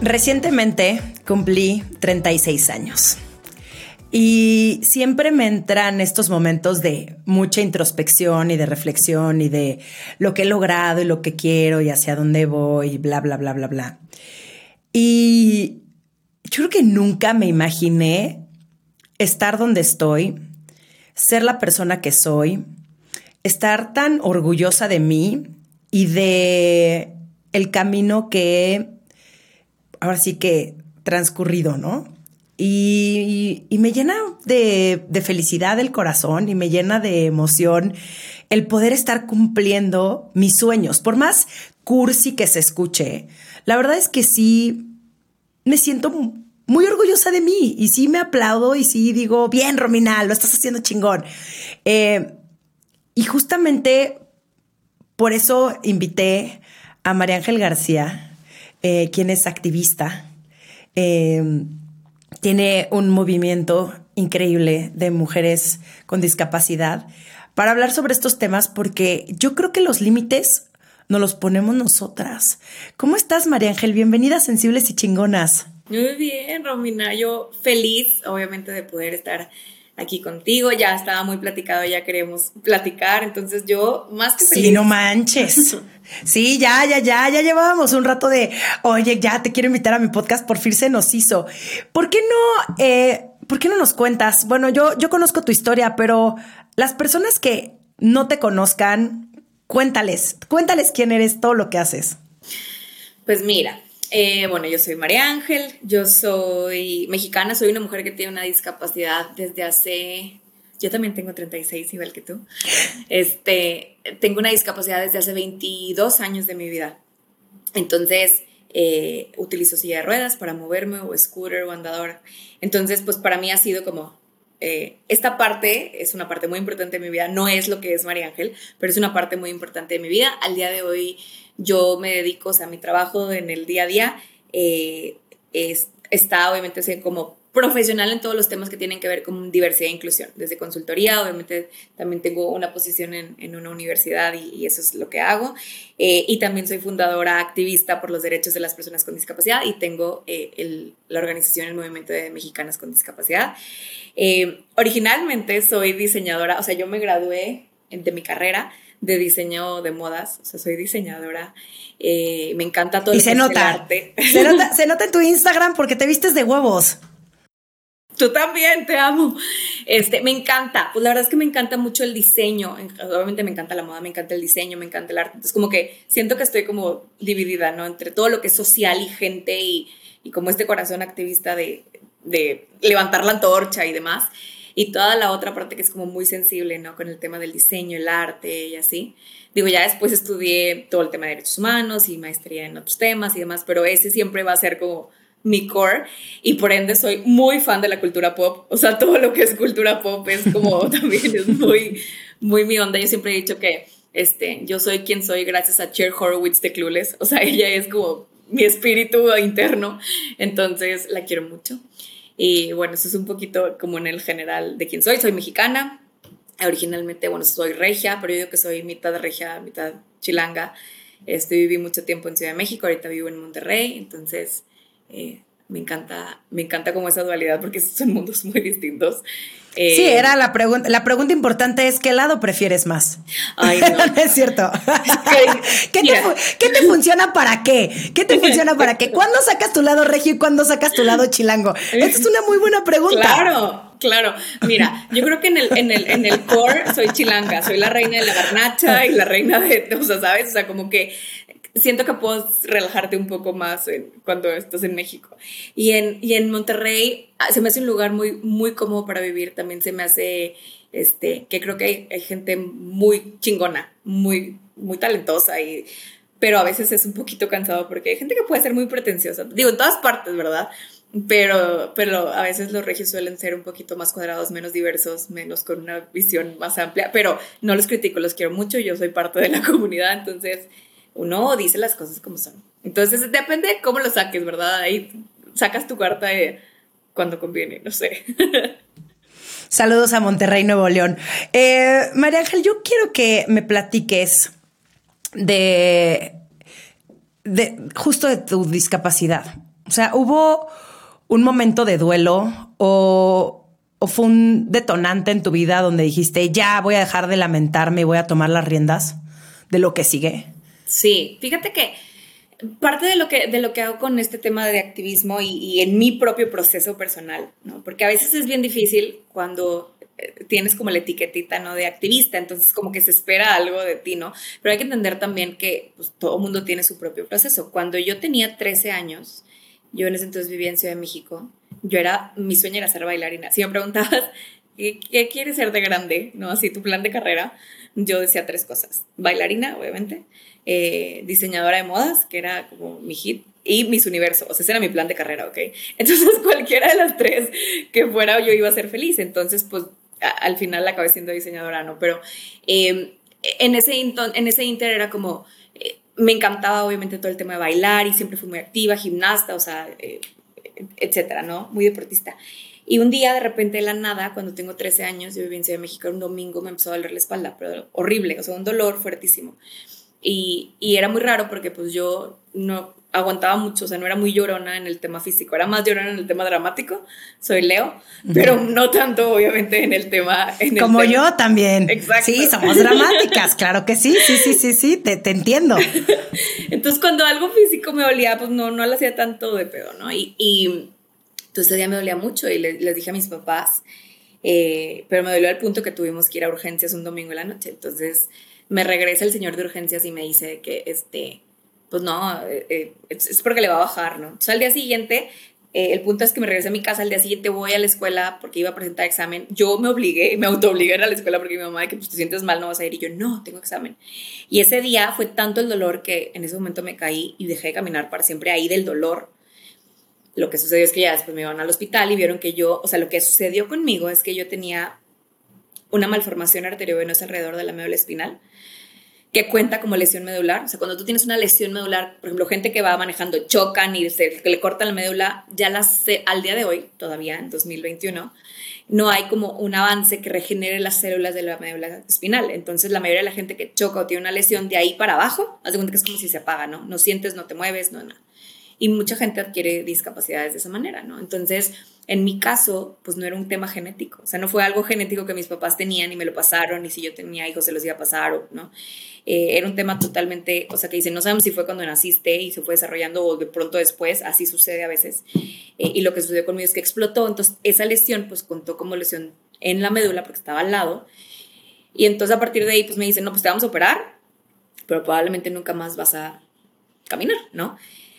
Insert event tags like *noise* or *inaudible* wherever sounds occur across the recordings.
Recientemente cumplí 36 años. Y siempre me entran estos momentos de mucha introspección y de reflexión y de lo que he logrado y lo que quiero y hacia dónde voy, y bla, bla, bla, bla, bla. Y yo creo que nunca me imaginé estar donde estoy, ser la persona que soy, estar tan orgullosa de mí y de el camino que ahora sí que transcurrido, ¿no? Y, me llena de, felicidad el corazón y me llena de emoción el poder estar cumpliendo mis sueños. Por más cursi que se escuche, la verdad es que sí me siento muy orgullosa de mí y sí me aplaudo y sí digo, bien, Romina, lo estás haciendo chingón. Eh, y justamente por eso invité a María Ángel García, eh, quien es activista. Eh, tiene un movimiento increíble de mujeres con discapacidad para hablar sobre estos temas porque yo creo que los límites nos los ponemos nosotras. ¿Cómo estás, María Ángel? Bienvenida Sensibles y Chingonas. Muy bien, Romina. Yo feliz, obviamente, de poder estar aquí contigo. Ya estaba muy platicado, ya queremos platicar. Entonces yo más que feliz. Sí, no manches. *laughs* Sí, ya, ya, ya, ya llevábamos un rato de, oye, ya te quiero invitar a mi podcast, por fin se nos hizo. ¿Por qué no, eh, por qué no nos cuentas? Bueno, yo, yo conozco tu historia, pero las personas que no te conozcan, cuéntales, cuéntales quién eres, todo lo que haces. Pues mira, eh, bueno, yo soy María Ángel, yo soy mexicana, soy una mujer que tiene una discapacidad desde hace, yo también tengo 36 igual que tú, este, tengo una discapacidad desde hace 22 años de mi vida. Entonces, eh, utilizo silla de ruedas para moverme o scooter o andador. Entonces, pues para mí ha sido como, eh, esta parte es una parte muy importante de mi vida, no es lo que es María Ángel, pero es una parte muy importante de mi vida. Al día de hoy yo me dedico, o sea, mi trabajo en el día a día eh, está obviamente como profesional en todos los temas que tienen que ver con diversidad e inclusión, desde consultoría, obviamente también tengo una posición en, una universidad y, eso es lo que hago, eh, y también soy fundadora activista por los derechos de las personas con discapacidad y tengo eh, la organización El Movimiento de Mexicanas con Discapacidad. originalmente soy diseñadora, o sea, yo me gradué de mi carrera de diseño de modas, o sea, soy diseñadora, eh, me encanta todo y se nota, arte. Se nota, se nota en tu Instagram porque te vistes de huevos. Tú también, te amo. Este, me encanta, pues la verdad es que me encanta mucho el diseño, obviamente me encanta la moda, me encanta el diseño, me encanta el arte, entonces como que siento que estoy como dividida, ¿no? Entre todo lo que es social y gente y, y como este corazón activista de, de levantar la antorcha y demás y toda la otra parte que es como muy sensible, ¿no? Con el tema del diseño, el arte y así. Digo, ya después estudié todo el tema de derechos humanos y maestría en otros temas y demás, pero ese siempre va a ser como mi core y por ende soy muy fan de la cultura pop, o sea, todo lo que es cultura pop es como *laughs* también es muy, muy mi onda. Yo siempre he dicho que este, yo soy quien soy gracias a Cher Horowitz de Clueless, o sea, ella es como mi espíritu interno, entonces la quiero mucho. Y bueno, eso es un poquito como en el general de quién soy. Soy mexicana. Originalmente, bueno, soy regia, pero yo digo que soy mitad regia, mitad chilanga. Este, viví mucho tiempo en Ciudad de México, ahorita vivo en Monterrey, entonces eh, me encanta, me encanta como esa dualidad porque son mundos muy distintos. Eh, sí, era la pregunta. La pregunta importante es: ¿qué lado prefieres más? Ay, *laughs* no. es cierto. *laughs* ¿Qué, te, funciona para qué? ¿Qué te funciona para qué? ¿Cuándo sacas tu lado regio y cuándo sacas tu lado chilango? Esta es una muy buena pregunta. Claro, claro. Mira, yo creo que en el, en el, en el core soy chilanga, soy la reina de la garnacha y la reina de, o sea, ¿sabes? O sea, como que siento que puedo relajarte un poco más cuando estás en México. Y en, y en Monterrey ah, se me hace un lugar muy, muy cómodo para vivir. También se me hace, este, que creo que hay, gente muy chingona, muy, muy talentosa y pero a veces es un poquito cansado porque hay gente que puede ser muy pretenciosa. Digo, en todas partes, ¿verdad? Pero, pero a veces los regios suelen ser un poquito más cuadrados, menos diversos, menos con una visión más amplia, pero no los critico, los quiero mucho, yo soy parte de la *laughs* comunidad, entonces uno dice las cosas como son. Entonces depende de cómo lo saques, ¿verdad? Ahí sacas tu carta de cuando conviene, no sé. *laughs* Saludos a Monterrey, Nuevo León. Eh, María Ángel, yo quiero que me platiques de, de justo de tu discapacidad. O sea, hubo un momento de duelo o, fue un detonante en tu vida donde dijiste, ya voy a dejar de lamentarme y voy a tomar las riendas de lo que sigue? Sí, fíjate que parte de lo que, de lo que hago con este tema de activismo y, en mi propio proceso personal, ¿no? Porque a veces es bien difícil cuando eh, tienes como la etiquetita, ¿no? De activista, entonces como que se espera algo de ti, ¿no? Pero hay que entender también que pues, todo mundo tiene su propio proceso. Cuando yo tenía 13 años, yo en ese entonces vivía en Ciudad de México. Yo era, mi sueño era ser bailarina. Si me preguntabas, ¿qué, quieres ser de grande? ¿No? Así tu plan de carrera. Yo decía tres cosas. Bailarina, obviamente. Eh, diseñadora de modas, que era como mi hit. Y mis universos. O sea, ese era mi plan de carrera, ¿ok? *laughs* Entonces, cualquiera de las tres que fuera, yo iba a ser feliz. Entonces, pues, al final acabé siendo diseñadora, ¿no? Pero eh, en, ese, en ese inter era como me encantaba obviamente todo el tema de bailar y siempre fui muy activa, gimnasta, o sea, eh, etcétera, ¿no? Muy deportista. Y un día, de repente, de la nada, cuando tengo 13 años, yo viví en Ciudad de México, un domingo me empezó a doler la espalda, pero horrible, o sea, un dolor fuertísimo. Y, y era muy raro porque pues yo no, aguantaba mucho, o sea, no era muy llorona en el tema físico, era más llorona en el tema dramático, soy Leo, pero no tanto obviamente en el tema... Como yo también. Exacto. Sí, somos dramáticas, claro que sí, sí, sí, sí, sí, te, te entiendo. *laughs* entonces cuando algo físico me dolía, pues no, no lo hacía tanto de pedo, ¿no? Y, y entonces ese día me dolía mucho y les, les dije a mis papás, eh, pero me dolió al punto que tuvimos que ir a urgencias un domingo en la noche, entonces me regresa el señor de urgencias y me dice que este pues no, eh, eh, es porque le va a bajar, ¿no? Entonces al día siguiente, eh, el punto es que me regresé a mi casa, al día siguiente voy a la escuela porque iba a presentar examen. Yo me obligué, me autoobligué a ir a la escuela porque mi mamá de que pues, te sientes mal, no vas a ir. Y yo, no, tengo examen. Y ese día fue tanto el dolor que en ese momento me caí y dejé de caminar para siempre ahí del dolor. Lo que sucedió es que ya después me iban al hospital y vieron que yo, o sea, lo que sucedió conmigo es que yo tenía una malformación arteriovenosa alrededor de la médula espinal que cuenta como lesión medular. O sea, cuando tú tienes una lesión medular, por ejemplo, gente que va manejando chocan y que le cortan la médula, ya las, al día de hoy, todavía en 2021, no hay como un avance que regenere las células de la médula espinal. Entonces, la mayoría de la gente que choca o tiene una lesión de ahí para abajo, haz de cuenta que es como si se apaga, ¿no? No sientes, no te mueves, no, nada. Y mucha gente adquiere discapacidades de esa manera, ¿no? Entonces, en mi caso, pues no era un tema genético, o sea, no fue algo genético que mis papás tenían y me lo pasaron, y si yo tenía hijos se los iba a pasar, ¿no? Eh, era un tema totalmente, o sea, que dicen, no sabemos si fue cuando naciste y se fue desarrollando o de pronto después, así sucede a veces. Eh, y lo que sucedió conmigo es que explotó, entonces esa lesión pues contó como lesión en la médula porque estaba al lado. Y entonces a partir de ahí pues me dicen, no, pues te vamos a operar, pero probablemente nunca más vas a caminar, ¿no?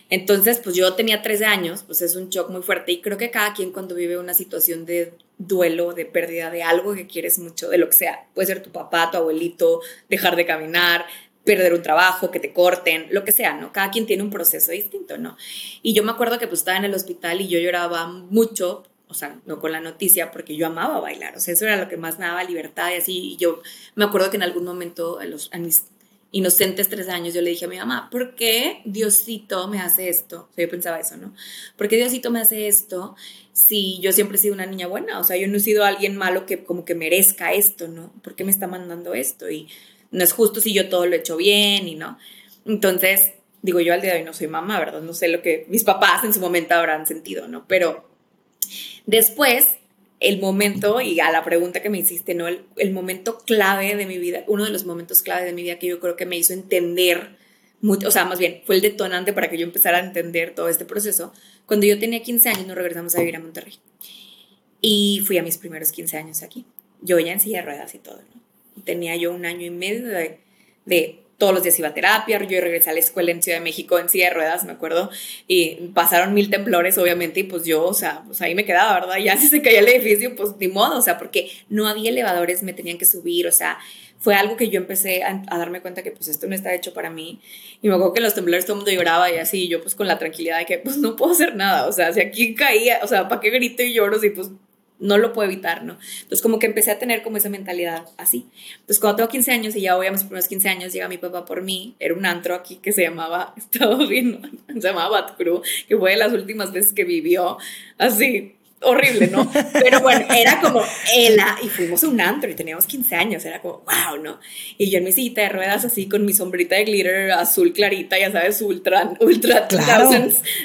Entonces, pues yo tenía 13 años, pues es un shock muy fuerte y creo que cada quien cuando vive una situación de duelo, de pérdida de algo que quieres mucho, de lo que sea, puede ser tu papá, tu abuelito, dejar de caminar, perder un trabajo, que te corten, lo que sea, ¿no? Cada quien tiene un proceso distinto, ¿no? Y yo me acuerdo que pues estaba en el hospital y yo lloraba mucho, o sea, no con la noticia, porque yo amaba bailar, o sea, eso era lo que más me daba libertad y así, y yo me acuerdo que en algún momento a, los, a mis inocentes tres años, yo le dije a mi mamá, ¿por qué Diosito me hace esto? Yo pensaba eso, ¿no? ¿Por qué Diosito me hace esto si yo siempre he sido una niña buena? O sea, yo no he sido alguien malo que como que merezca esto, ¿no? ¿Por qué me está mandando esto? Y no es justo si yo todo lo he hecho bien y no. Entonces, digo, yo al día de hoy no soy mamá, ¿verdad? No sé lo que mis papás en su momento habrán sentido, ¿no? Pero después el momento, y a la pregunta que me hiciste, ¿no? El, momento clave de mi vida, uno de los momentos clave de mi vida que yo creo que me hizo entender, o sea, más bien, fue el detonante para que yo empezara a entender todo este proceso. Cuando yo tenía 15 años nos regresamos a vivir a Monterrey. Y fui a mis primeros 15 años aquí. Yo ya en silla de ruedas y todo, ¿no? Tenía yo un año y medio de todos los días iba a terapia, yo regresé a la escuela en Ciudad de México en silla de ruedas, me acuerdo, y pasaron mil temblores, obviamente, y pues yo, o sea, pues ahí me quedaba, ¿verdad? Ya *laughs* si se caía el edificio, pues ni modo, o sea, porque no había elevadores, me tenían que subir, o sea, fue algo que yo empecé a, darme cuenta que pues esto no está hecho para mí. Y me acuerdo que los temblores todo el mundo lloraba y así, yo pues con la tranquilidad de que pues no puedo hacer nada, o sea, si aquí caía, o sea, ¿para qué grito y lloro si pues no lo puedo evitar, ¿no? Entonces como que empecé a tener como esa mentalidad así. Entonces cuando tengo 15 años y ya voy a mis primeros 15 años, llega mi papá por mí, era un antro aquí que se llamaba, *laughs* estaba bien, se llamaba Bat Crew, que fue de las últimas veces que vivió, así, horrible, ¿no? *laughs* Pero bueno, era como ella, y fuimos a un antro y teníamos 15 años, era como, wow, ¿no? Y yo en mi sillita de ruedas así con mi sombrita de glitter azul clarita, ya sabes, ultra, ultra claro.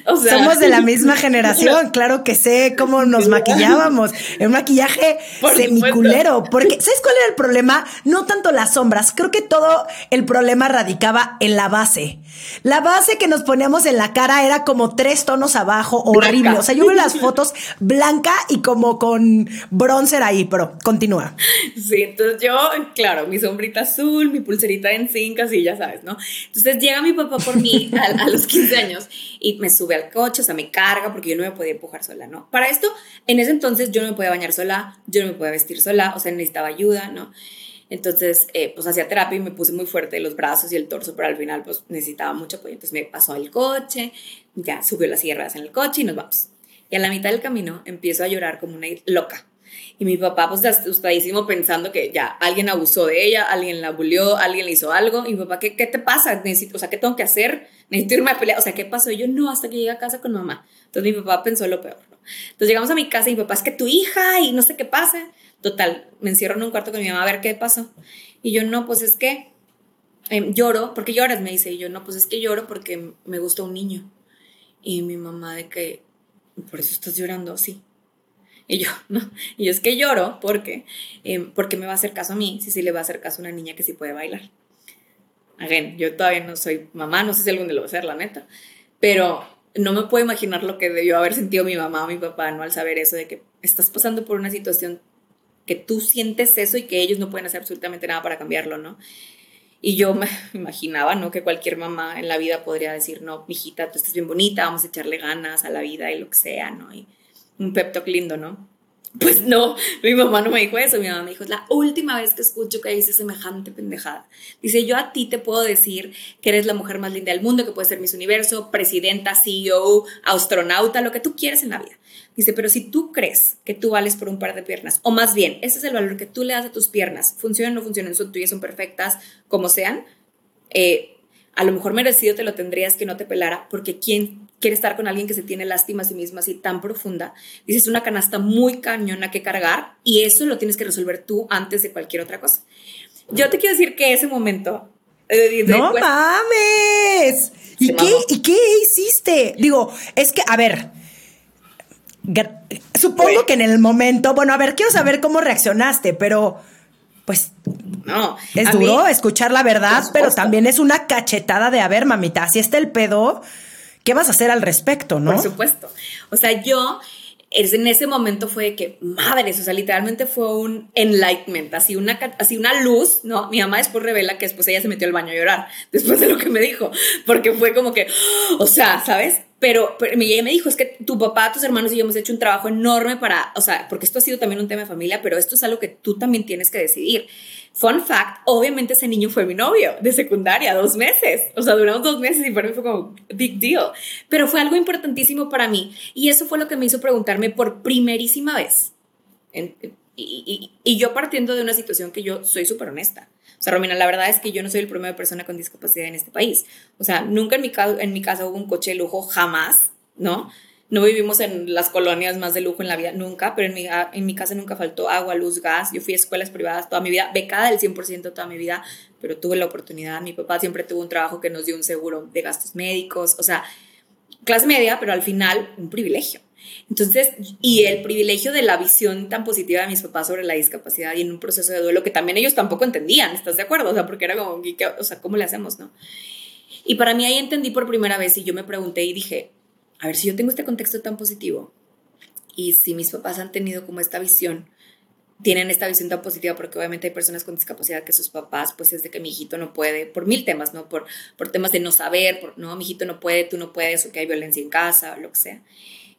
O sea, Somos de la *laughs* misma generación, claro que sé cómo nos maquillábamos, el maquillaje semiculero, porque *laughs* ¿sabes cuál era el problema? No tanto las sombras, creo que todo el problema radicaba en la base. La base que nos poníamos en la cara era como tres tonos abajo, horrible. O sea, yo veo las fotos blanca y como con bronzer ahí, pero continúa. Sí, entonces yo, claro, mi sombrita azul, mi pulserita en zinc, así ya sabes, ¿no? Entonces llega mi papá por mí *laughs* a, los 15 años y me sube al coche, o sea, me carga porque yo no me podía empujar sola, ¿no? Para esto, en ese entonces yo no me podía bañar sola, yo no me podía vestir sola, o sea, necesitaba ayuda, ¿no? Entonces, eh, pues hacía terapia y me puse muy fuerte los brazos y el torso, pero al final, pues necesitaba mucho apoyo. Entonces me pasó al coche, ya subió las sierras en el coche y nos vamos. Y a la mitad del camino empiezo a llorar como una loca. Y mi papá, pues, asustadísimo pensando que ya alguien abusó de ella, alguien la bulió, alguien le hizo algo. Y mi papá, ¿qué, qué te pasa? Necesito, o sea, ¿qué tengo que hacer? Necesito irme a pelear. O sea, ¿qué pasó? Y yo, no, hasta que llegué a casa con mamá. Entonces mi papá pensó lo peor. Entonces llegamos a mi casa y mi papá, es que tu hija y no sé qué pasa. Total, me encierro en un cuarto con mi mamá a ver qué pasó. Y yo, no, pues es que em, lloro, porque lloras, me dice. Y yo, no, pues es que lloro porque me gusta un niño. Y mi mamá de que, por eso estás llorando, sí. Y yo, *laughs* no. Y es que lloro porque, em, porque me va a hacer caso a mí, si sí le va a hacer caso a una niña que sí puede bailar. Again, yo todavía no soy mamá, no sé si algún día lo va a ser, la neta. Pero no me puedo imaginar lo que debió haber sentido mi mamá o mi papá, ¿no? Al saber eso de que estás pasando por una situación que tú sientes eso y que ellos no pueden hacer absolutamente nada para cambiarlo, ¿no? Y yo me *laughs* imaginaba, ¿no? Que cualquier mamá en la vida podría decir, no, mijita, tú estás bien bonita, vamos a echarle ganas a la vida y lo que sea, ¿no? Y un pep talk lindo, ¿no? Pues no, mi mamá no me dijo eso, mi mamá me dijo, es la última vez que escucho que dices semejante pendejada. Dice, yo a ti te puedo decir que eres la mujer más linda del mundo, que puedes ser Miss Universo, presidenta, CEO, astronauta, lo que tú quieres en la vida. Dice, pero si tú crees que tú vales por un par de piernas, o más bien, ese es el valor que tú le das a tus piernas, funcionan o no funcionan, son tuyas, son perfectas, como sean, eh, a lo mejor merecido te lo tendrías que no te pelara, porque ¿quién quiere estar con alguien que se tiene lástima a sí misma así tan profunda? Dices, una canasta muy cañona que cargar y eso lo tienes que resolver tú antes de cualquier otra cosa. Yo te quiero decir que ese momento... Eh, ¡No mames! ¿Y qué, ¿Y qué hiciste? Digo, es que, a ver Supongo que en el momento, bueno, a ver, quiero saber cómo reaccionaste, pero pues no, es duro escuchar la verdad, pero también es una cachetada de, a ver, mamita, si está el pedo, ¿qué vas a hacer al respecto, no? Por supuesto. O sea, yo en ese momento fue que, madres, o sea, literalmente fue un enlightenment, así una, así una luz, ¿no? Mi mamá después revela que después ella se metió al baño a llorar, después de lo que me dijo, porque fue como que, o sea, ¿sabes? Pero, pero ella me dijo, es que tu papá, tus hermanos y yo hemos hecho un trabajo enorme para, o sea, porque esto ha sido también un tema de familia, pero esto es algo que tú también tienes que decidir. Fun fact, obviamente ese niño fue mi novio de secundaria, dos meses. O sea, duramos dos meses y para mí fue como big deal. Pero fue algo importantísimo para mí. Y eso fue lo que me hizo preguntarme por primerísima vez. y, y, yo partiendo de una situación que yo soy súper honesta. O sea, Romina, la verdad es que yo no soy el primera persona con discapacidad en este país. O sea, nunca en mi, en mi casa hubo un coche de lujo, jamás, ¿no? No vivimos en las colonias más de lujo en la vida, nunca, pero en mi, en mi casa nunca faltó agua, luz, gas. Yo fui a escuelas privadas toda mi vida, becada del 100% toda mi vida, pero tuve la oportunidad. Mi papá siempre tuvo un trabajo que nos dio un seguro de gastos médicos, o sea, clase media, pero al final un privilegio. Entonces, y el privilegio de la visión tan positiva de mis papás sobre la discapacidad y en un proceso de duelo que también ellos tampoco entendían, ¿estás de acuerdo? O sea, porque era como, o sea, ¿cómo le hacemos, no? Y para mí ahí entendí por primera vez y yo me pregunté y dije, a ver, si yo tengo este contexto tan positivo y si mis papás han tenido como esta visión tienen esta visión tan positiva porque obviamente hay personas con discapacidad que sus papás, pues es de que mi hijito no puede, por mil temas, ¿no? Por, por temas de no saber, por, no, mi hijito no puede, tú no puedes, o que hay violencia en casa, o lo que sea.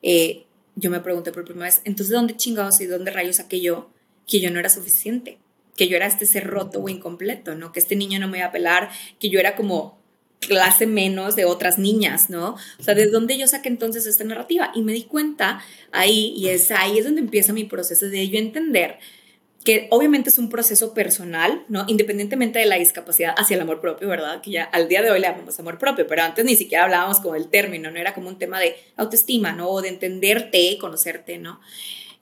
Eh, yo me pregunté por primera vez, entonces, ¿dónde chingados y dónde rayos saqué yo que yo no era suficiente? Que yo era este ser roto o incompleto, ¿no? Que este niño no me iba a pelar, que yo era como clase menos de otras niñas, ¿no? O sea, ¿de dónde yo saqué entonces esta narrativa? Y me di cuenta ahí, y es ahí es donde empieza mi proceso de yo entender que obviamente es un proceso personal, ¿no? Independientemente de la discapacidad hacia el amor propio, ¿verdad? Que ya al día de hoy le llamamos amor propio, pero antes ni siquiera hablábamos con el término, ¿no? Era como un tema de autoestima, ¿no? O de entenderte, conocerte, ¿no?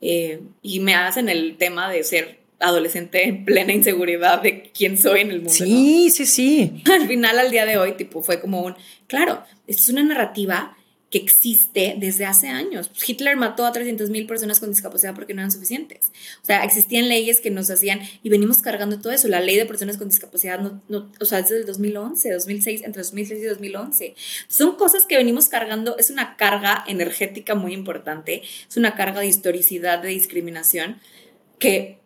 Eh, y me hacen el tema de ser adolescente en plena inseguridad de quién soy en el mundo. Sí, sí, sí. *laughs* Al final, al día de hoy, tipo, fue como un, claro, esto es una narrativa que existe desde hace años. Hitler mató a 300.000 personas con discapacidad porque no eran suficientes. O sea, existían leyes que nos hacían y venimos cargando todo eso. La ley de personas con discapacidad, no, no, o sea, desde el 2011, 2006, entre 2006 y 2011. Son cosas que venimos cargando, es una carga energética muy importante, es una carga de historicidad, de discriminación, que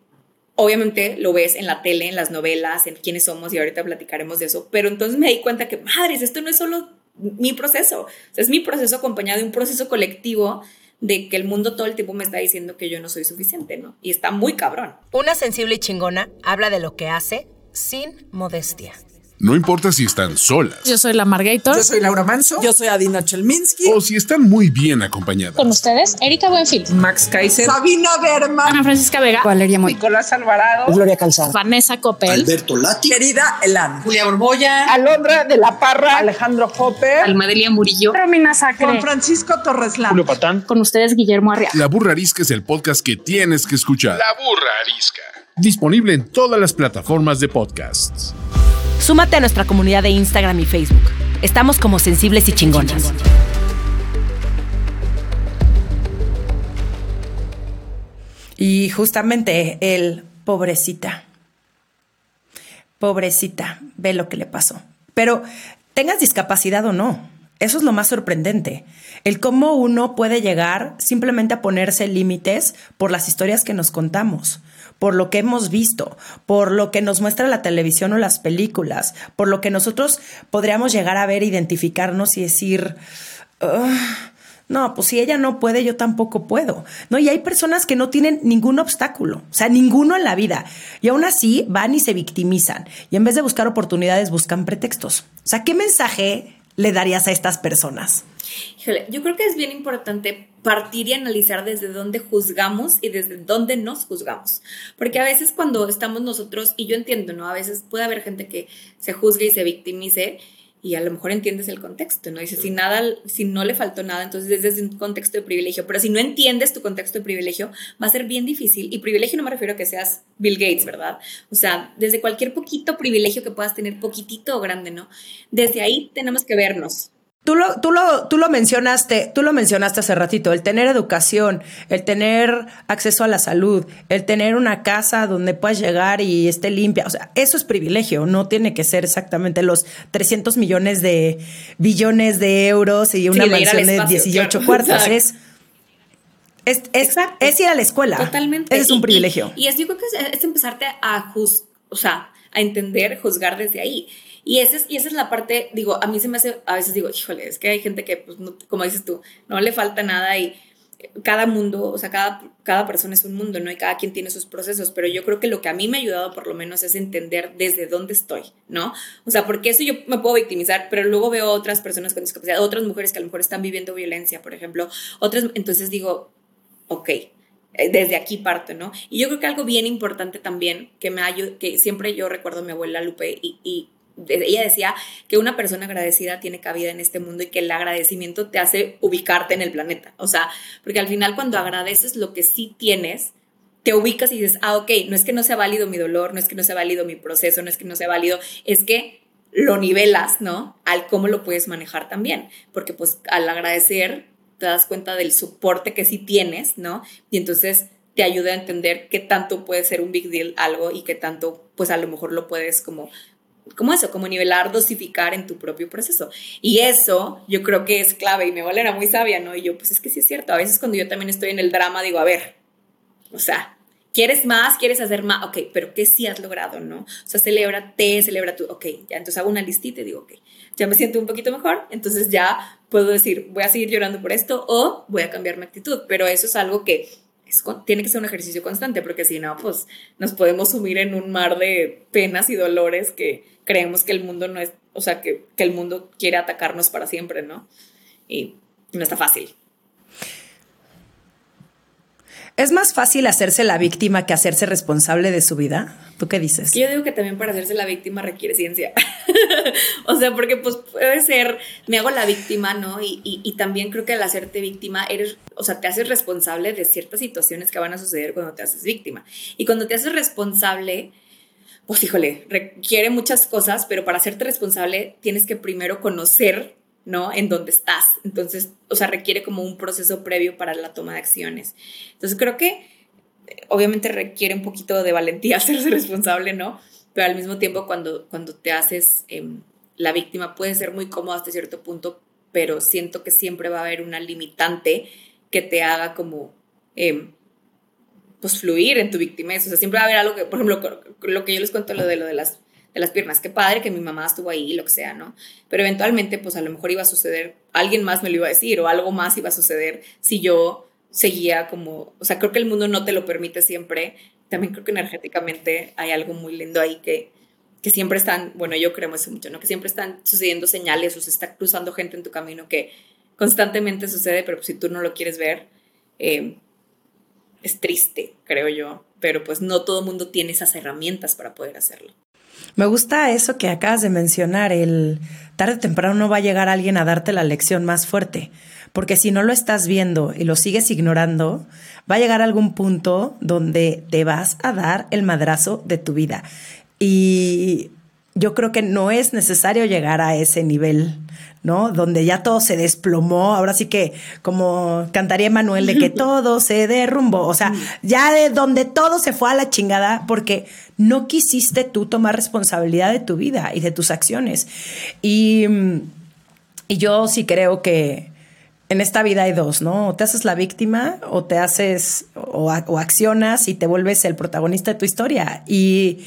obviamente lo ves en la tele, en las novelas, en quiénes somos y ahorita platicaremos de eso, pero entonces me di cuenta que, madres, esto no es solo mi proceso. es mi proceso acompañado de un proceso colectivo de que el mundo todo el tiempo me está diciendo que yo no soy suficiente, ¿no? Y está muy cabrón. Una sensible y chingona habla de lo que hace sin modestia. No importa si están solas. Yo soy la Margator. Yo soy Laura Manso. Yo soy Adina Chelminsky. O si están muy bien acompañadas. Con ustedes, Erika Buenfil. Max Kaiser. Sabina Berman. Ana Francisca Vega. Valeria Moy. Nicolás Alvarado. Gloria Calzada. Vanessa Copel. Alberto Lati. Querida Elan. Julia Borboya. Alondra de la Parra. Alejandro Hopper. Almadelia Murillo. Romina Sacre. Juan Francisco Torres Julio Patán. Con ustedes, Guillermo Arriaga. La Burra Arisca es el podcast que tienes que escuchar. La Burra Arisca. Disponible en todas las plataformas de podcasts. Súmate a nuestra comunidad de Instagram y Facebook. Estamos como sensibles y chingonas. Y justamente el pobrecita. Pobrecita, ve lo que le pasó. Pero tengas discapacidad o no, eso es lo más sorprendente. El cómo uno puede llegar simplemente a ponerse límites por las historias que nos contamos por lo que hemos visto, por lo que nos muestra la televisión o las películas, por lo que nosotros podríamos llegar a ver, identificarnos y decir, no, pues si ella no puede, yo tampoco puedo. No, y hay personas que no tienen ningún obstáculo, o sea, ninguno en la vida. Y aún así van y se victimizan. Y en vez de buscar oportunidades, buscan pretextos. O sea, ¿qué mensaje le darías a estas personas? Yo creo que es bien importante partir y analizar desde dónde juzgamos y desde dónde nos juzgamos. Porque a veces cuando estamos nosotros, y yo entiendo, ¿no? A veces puede haber gente que se juzgue y se victimice y a lo mejor entiendes el contexto, ¿no? Dice, si nada, si no le faltó nada, entonces es desde un contexto de privilegio, pero si no entiendes tu contexto de privilegio, va a ser bien difícil. Y privilegio no me refiero a que seas Bill Gates, ¿verdad? O sea, desde cualquier poquito privilegio que puedas tener, poquitito o grande, ¿no? Desde ahí tenemos que vernos. Tú lo, tú, lo, tú lo mencionaste, tú lo mencionaste hace ratito, el tener educación, el tener acceso a la salud, el tener una casa donde puedas llegar y esté limpia, o sea, eso es privilegio, no tiene que ser exactamente los 300 millones de billones de euros y una mansión de 18 cuartos, es, es, es, ir a la escuela. Totalmente. Ese es un privilegio. Y, es, yo creo que es, empezarte a, o sea, a entender, juzgar desde ahí. Y, ese es, y esa es la parte, digo, a mí se me hace, a veces digo, híjole, es que hay gente que, pues, como dices tú, no le falta nada y cada mundo, o sea, cada, cada persona es un mundo, ¿no? Y cada quien tiene sus procesos, pero yo creo que lo que a mí me ha ayudado por lo menos es entender desde dónde estoy, ¿no? O sea, porque eso yo me puedo victimizar, pero luego veo otras personas con discapacidad, otras mujeres que a lo mejor están viviendo violencia, por ejemplo, otras, entonces digo, ok, eh, desde aquí parto, ¿no? Y yo creo que algo bien importante también que me ayuda, que siempre yo recuerdo a mi abuela Lupe y, y ella decía que una persona agradecida tiene cabida en este mundo y que el agradecimiento te hace ubicarte en el planeta. O sea, porque al final cuando agradeces lo que sí tienes, te ubicas y dices, ah, ok, no es que no sea válido mi dolor, no es que no sea válido mi proceso, no es que no sea válido, es que lo nivelas, ¿no? Al cómo lo puedes manejar también, porque pues al agradecer te das cuenta del soporte que sí tienes, ¿no? Y entonces te ayuda a entender qué tanto puede ser un big deal algo y qué tanto pues a lo mejor lo puedes como como eso, como nivelar, dosificar en tu propio proceso. Y eso yo creo que es clave y mi abuela muy sabia, ¿no? Y yo, pues es que sí es cierto, a veces cuando yo también estoy en el drama digo, a ver, o sea, ¿Quieres más? ¿Quieres hacer más? Ok, pero ¿qué sí has logrado, no? O sea, celébrate, celebra tú. Ok, ya, entonces hago una listita y digo, ok, ya me siento un poquito mejor, entonces ya puedo decir, voy a seguir llorando por esto o voy a cambiar mi actitud. Pero eso es algo que es, tiene que ser un ejercicio constante, porque si no, pues nos podemos sumir en un mar de penas y dolores que creemos que el mundo no es, o sea, que, que el mundo quiere atacarnos para siempre, ¿no? Y no está fácil. ¿Es más fácil hacerse la víctima que hacerse responsable de su vida? ¿Tú qué dices? Yo digo que también para hacerse la víctima requiere ciencia. *laughs* o sea, porque pues puede ser, me hago la víctima, ¿no? Y, y, también creo que al hacerte víctima, eres, o sea, te haces responsable de ciertas situaciones que van a suceder cuando te haces víctima. Y cuando te haces responsable, pues híjole, requiere muchas cosas, pero para hacerte responsable tienes que primero conocer ¿no? En dónde estás. Entonces, o sea, requiere como un proceso previo para la toma de acciones. Entonces, creo que eh, obviamente requiere un poquito de valentía *laughs* hacerse responsable, ¿no? Pero al mismo tiempo, cuando, cuando te haces eh, la víctima, puede ser muy cómodo hasta cierto punto, pero siento que siempre va a haber una limitante que te haga como, eh, pues, fluir en tu víctima. O sea, siempre va a haber algo que, por ejemplo, lo que yo les cuento, lo de lo de las de las piernas. Qué padre que mi mamá estuvo ahí, lo que sea, ¿no? Pero eventualmente, pues a lo mejor iba a suceder, alguien más me lo iba a decir o algo más iba a suceder si yo seguía como, o sea, creo que el mundo no te lo permite siempre. También creo que energéticamente hay algo muy lindo ahí que, que siempre están, bueno, yo creo eso mucho, ¿no? Que siempre están sucediendo señales o se está cruzando gente en tu camino que constantemente sucede, pero pues, si tú no lo quieres ver, eh, es triste, creo yo. Pero pues no todo el mundo tiene esas herramientas para poder hacerlo. Me gusta eso que acabas de mencionar, el tarde o temprano no va a llegar alguien a darte la lección más fuerte, porque si no lo estás viendo y lo sigues ignorando, va a llegar algún punto donde te vas a dar el madrazo de tu vida. Y yo creo que no es necesario llegar a ese nivel, ¿no? Donde ya todo se desplomó, ahora sí que como cantaría Manuel de que *laughs* todo se derrumbó, o sea, ya de donde todo se fue a la chingada porque no quisiste tú tomar responsabilidad de tu vida y de tus acciones. Y, y yo sí creo que en esta vida hay dos, ¿no? O te haces la víctima o te haces o, o accionas y te vuelves el protagonista de tu historia. Y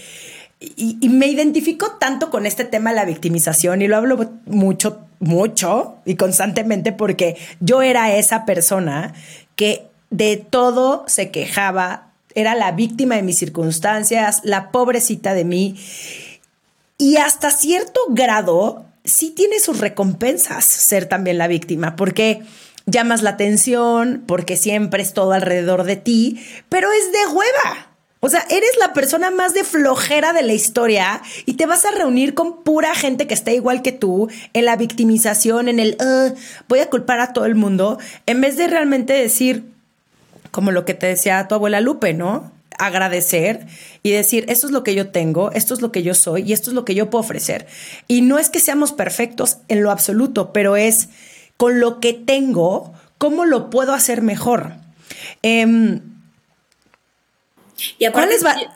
y, me identifico tanto con este tema de la victimización y lo hablo mucho, mucho y constantemente porque yo era esa persona que de todo se quejaba, era la víctima de mis circunstancias, la pobrecita de mí. Y hasta cierto grado sí tiene sus recompensas ser también la víctima, porque llamas la atención, porque siempre es todo alrededor de ti, pero es de hueva. O sea, eres la persona más de flojera de la historia y te vas a reunir con pura gente que está igual que tú en la victimización, en el voy a culpar a todo el mundo, en vez de realmente decir, como lo que te decía tu abuela Lupe, ¿no? Agradecer y decir, esto es lo que yo tengo, esto es lo que yo soy y esto es lo que yo puedo ofrecer. Y no es que seamos perfectos en lo absoluto, pero es con lo que tengo, ¿cómo lo puedo hacer mejor? Eh, y aparte, ¿Cuál es,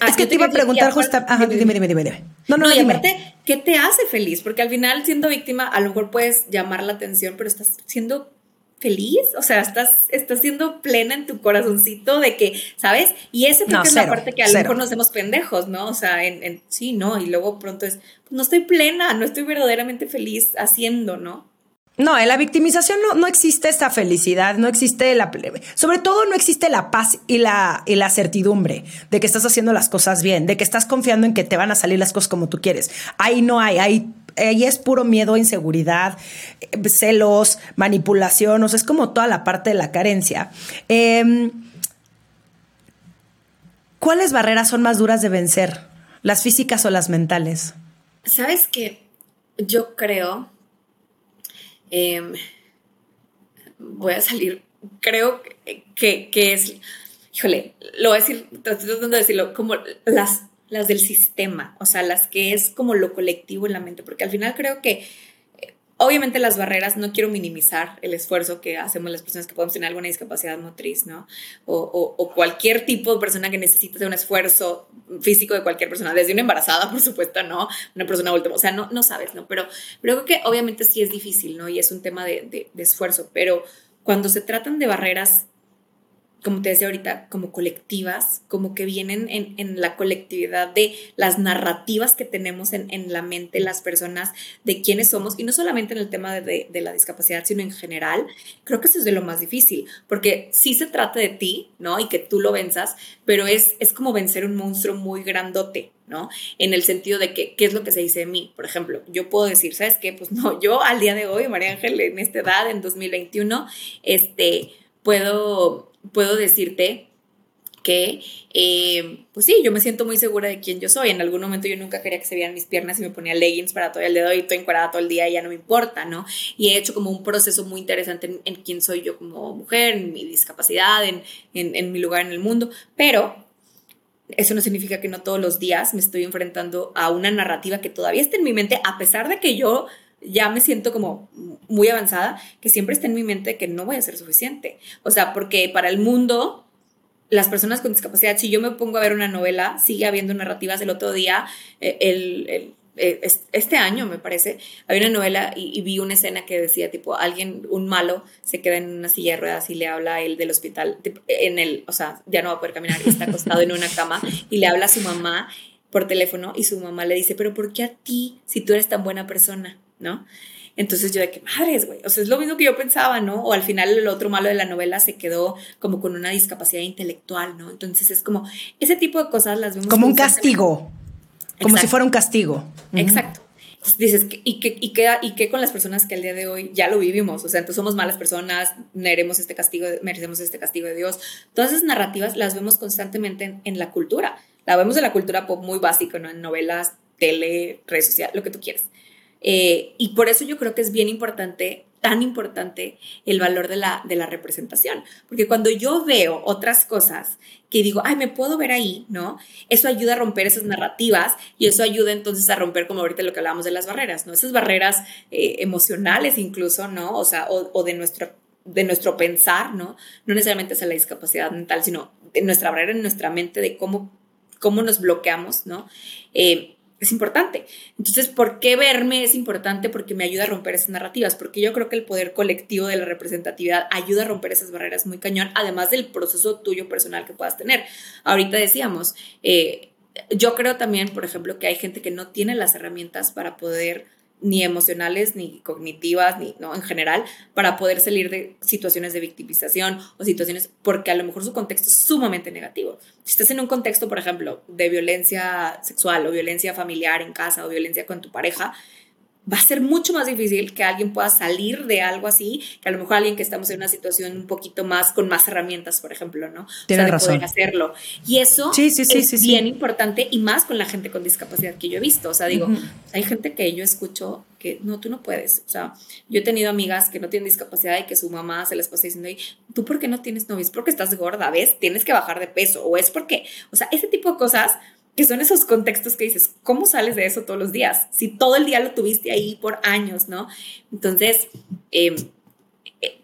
ah, es que te iba a preguntar justo. Ajá, dime, dime, dime, dime. No, no, no y aparte, ¿qué te hace feliz? Porque al final, siendo víctima, a lo mejor puedes llamar la atención, pero estás siendo feliz, o sea, estás, estás siendo plena en tu corazoncito de que, ¿sabes? Y ese creo que es la parte que a lo mejor nos hacemos pendejos, ¿no? O sea, en, en, sí, no, y luego pronto es, pues no estoy plena, no estoy verdaderamente feliz haciendo, ¿no? No, en la victimización no, no, existe esa felicidad, no existe la... Sobre todo no existe la paz y la, y la certidumbre de que estás haciendo las cosas bien, de que estás confiando en que te van a salir las cosas como tú quieres. Ahí no hay, ahí, ahí es puro miedo, inseguridad, celos, manipulación, o sea, es como toda la parte de la carencia. Eh, ¿Cuáles barreras son más duras de vencer? ¿Las físicas o las mentales? Sabes que yo creo eh, voy a salir, creo que, que, es, híjole, lo voy a decir, estoy tratando de decirlo, como las, las del sistema, o sea, las que es como lo colectivo en la mente, porque al final creo que Obviamente las barreras, no quiero minimizar el esfuerzo que hacemos las personas que podemos tener alguna discapacidad motriz, ¿no? O, cualquier tipo de persona que necesite hacer un esfuerzo físico de cualquier persona, desde una embarazada, por supuesto, ¿no? Una persona adulta, o sea, no, no sabes, ¿no? Pero, pero creo que obviamente sí es difícil, ¿no? Y es un tema de, de esfuerzo, pero cuando se tratan de barreras como te decía ahorita, como colectivas, como que vienen en, en la colectividad de las narrativas que tenemos en, en, la mente las personas de quiénes somos, y no solamente en el tema de, de, la discapacidad, sino en general, creo que eso es de lo más difícil, porque sí se trata de ti, ¿no? Y que tú lo venzas, pero es, es como vencer un monstruo muy grandote, ¿no? En el sentido de que, ¿qué es lo que se dice de mí? Por ejemplo, yo puedo decir, ¿sabes qué? Pues no, yo al día de hoy, María Ángel, en esta edad, en 2021, este, puedo puedo decirte que, eh, pues sí, yo me siento muy segura de quién yo soy. En algún momento yo nunca quería que se vieran mis piernas y me ponía leggings para todo el dedo y estoy encuadrada todo el día y ya no me importa, ¿no? Y he hecho como un proceso muy interesante en, quién soy yo como mujer, en mi discapacidad, en, en, en mi lugar en el mundo, pero eso no significa que no todos los días me estoy enfrentando a una narrativa que todavía está en mi mente, a pesar de que yo ya me siento como muy avanzada, que siempre está en mi mente que no voy a ser suficiente. O sea, porque para el mundo, las personas con discapacidad, si yo me pongo a ver una novela, sigue habiendo narrativas. El otro día, eh, el, eh, este año me parece, había una novela y, vi una escena que decía, tipo, alguien, un malo, se queda en una silla de ruedas y le habla a él del hospital, en el, o sea, ya no va a poder caminar y está acostado en una cama y le habla a su mamá por teléfono y su mamá le dice, pero ¿por qué a ti si tú eres tan buena persona? ¿No? Entonces yo de qué madres, güey. O sea, es lo mismo que yo pensaba, ¿no? O al final el otro malo de la novela se quedó como con una discapacidad intelectual, ¿no? Entonces es como ese tipo de cosas las vemos. Como un castigo. Como si fuera un castigo. Exacto. dices, ¿y qué, y, qué, ¿y qué con las personas que al día de hoy ya lo vivimos? O sea, entonces somos malas personas, merecemos este castigo, merecemos este castigo de Dios. Todas esas narrativas las vemos constantemente en, en la cultura. La vemos en la cultura pop muy básica, ¿no? En novelas, tele, redes sociales, lo que tú quieras. Eh, y por eso yo creo que es bien importante, tan importante, el valor de la, de la representación. Porque cuando yo veo otras cosas que digo, ay, me puedo ver ahí, ¿no? Eso ayuda a romper esas narrativas y eso ayuda entonces a romper, como ahorita lo que hablábamos de las barreras, ¿no? Esas barreras eh, emocionales incluso, ¿no? O sea, o, de nuestro de nuestro pensar, ¿no? No necesariamente es la discapacidad mental, sino de nuestra barrera en nuestra mente de cómo, cómo nos bloqueamos, ¿no? Eh, es importante. Entonces, ¿por qué verme es importante? Porque me ayuda a romper esas narrativas, porque yo creo que el poder colectivo de la representatividad ayuda a romper esas barreras muy cañón, además del proceso tuyo personal que puedas tener. Ahorita decíamos, eh, yo creo también, por ejemplo, que hay gente que no tiene las herramientas para poder ni emocionales, ni cognitivas, ni ¿no? en general, para poder salir de situaciones de victimización o situaciones, porque a lo mejor su contexto es sumamente negativo. Si estás en un contexto, por ejemplo, de violencia sexual o violencia familiar en casa o violencia con tu pareja, va a ser mucho más difícil que alguien pueda salir de algo así, que a lo mejor alguien que estamos en una situación un poquito más con más herramientas, por ejemplo, ¿no? Tienes razón. poder hacerlo. Y eso es bien importante y más con la gente con discapacidad que yo he visto. O sea, digo, hay gente que yo escucho que no, tú no puedes. O sea, yo he tenido amigas que no tienen discapacidad y que su mamá se les pasa diciendo, ¿tú por qué no tienes novio? Es porque estás gorda, ¿ves? Tienes que bajar de peso. O es porque, o sea, ese tipo de cosas que son esos contextos que dices, ¿cómo sales de eso todos los días? Si todo el día lo tuviste ahí por años, ¿no? Entonces, em, eh,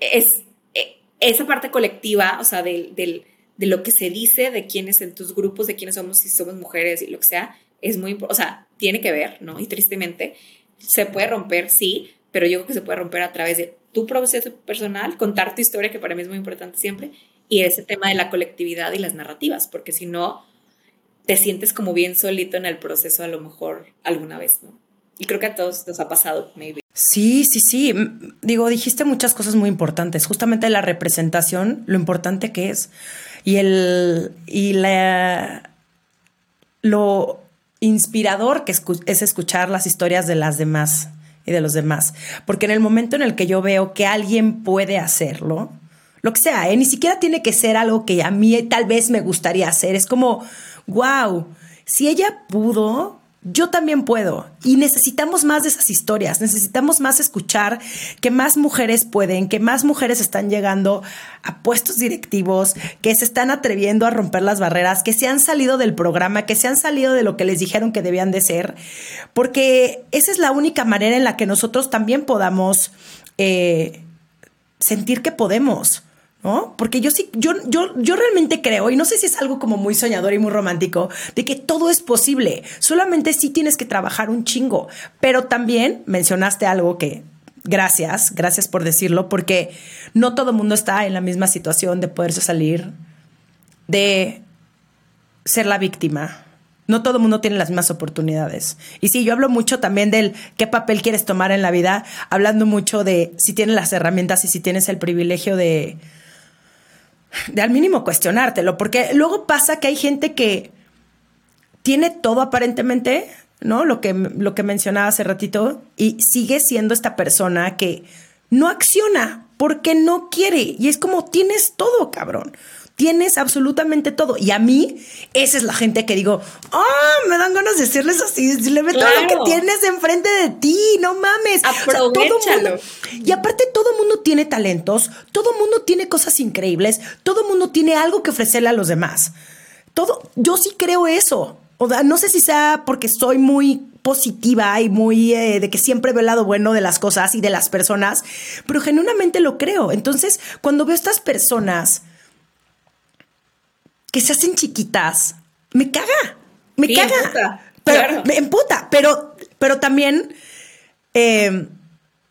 es eh, esa parte colectiva, o sea, del, del, de lo que se dice de quiénes en tus grupos, de quiénes somos, si somos mujeres y lo que sea, es muy, o sea, tiene que ver, ¿no? Y tristemente, se puede romper, sí, pero yo creo que se puede romper a través de tu proceso personal, contar tu historia, que para mí es muy importante siempre, y ese tema de la colectividad y las narrativas, porque si no, te sientes como bien solito en el proceso a lo mejor alguna vez, ¿no? Y creo que a todos nos ha pasado, maybe. Sí, sí, sí. Digo, dijiste muchas cosas muy importantes. Justamente la representación, lo importante que es. Y el. Y la. Lo inspirador que es escuchar las historias de las demás y de los demás. Porque en el momento en el que yo veo que alguien puede hacerlo, lo que sea, ¿eh? ni siquiera tiene que ser algo que a mí tal vez me gustaría hacer. Es como wow, si ella pudo, yo también puedo. Y necesitamos más de esas historias, necesitamos más escuchar que más mujeres pueden, que más mujeres están llegando a puestos directivos, que se están atreviendo a romper las barreras, que se han salido del programa, que se han salido de lo que les dijeron que debían de ser, porque esa es la única manera en la que nosotros también podamos eh, sentir que podemos. ¿No? Porque yo sí, yo, yo, yo realmente creo, y no sé si es algo como muy soñador y muy romántico, de que todo es posible. Solamente sí tienes que trabajar un chingo. Pero también mencionaste algo que Gracias, gracias por decirlo, porque no todo mundo está en la misma situación de poderse salir de ser la víctima. No todo mundo tiene las mismas oportunidades. Y sí, yo hablo mucho también del qué papel quieres tomar en la vida, hablando mucho de si tienes las herramientas y si tienes el privilegio de, de al mínimo cuestionártelo, porque luego pasa que hay gente que tiene todo aparentemente, ¿no? Lo que, lo que mencionaba hace ratito, y sigue siendo esta persona que no acciona porque no quiere. Y es como, tienes todo, cabrón. Tienes absolutamente todo. Y a mí, esa es la gente que digo, oh, me dan ganas de decirles así, le ve todo lo que tienes enfrente de ti, no mames. O sea, todo Aprovechalo. mundo- y aparte todo mundo tiene talentos, todo mundo tiene cosas increíbles, todo mundo tiene algo que ofrecerle a los demás. Todo, yo sí creo eso. O sea, no sé si sea porque soy muy positiva y muy eh, de que siempre veo el lado bueno de las cosas y de las personas, pero genuinamente lo creo. Entonces, cuando veo estas personas que se hacen chiquitas, me caga, me Sí, caga. emputa, pero, claro. Me emputa, pero, pero también, eh,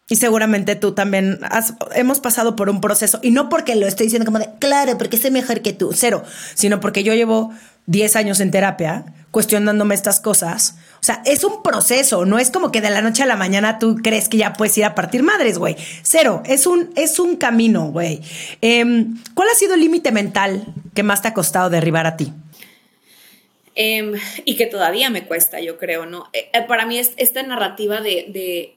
y seguramente tú también has- hemos pasado por un proceso, y no porque lo estoy diciendo como de, claro, porque soy mejor que tú, cero, sino porque yo llevo 10 años en terapia cuestionándome estas cosas. O sea, es un proceso, no es como que de la noche a la mañana tú crees que ya puedes ir a partir madres, güey. Cero, es un, es un camino, güey. Em, ¿Cuál ha sido el límite mental que más te ha costado derribar a ti? Em, y que todavía me cuesta, yo creo, ¿no? Eh, eh, para mí es esta narrativa de,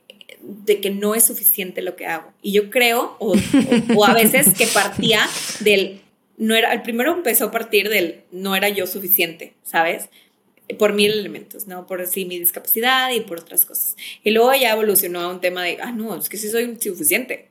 de, que no es suficiente lo que hago. Y yo creo, o a veces que partía del, no era, el primero empezó a partir del, no era yo suficiente, ¿sabes? Por mil elementos, ¿no? Por sí, mi discapacidad y por otras cosas. Y luego ya evolucionó a un tema de, ah, no, es que sí soy suficiente.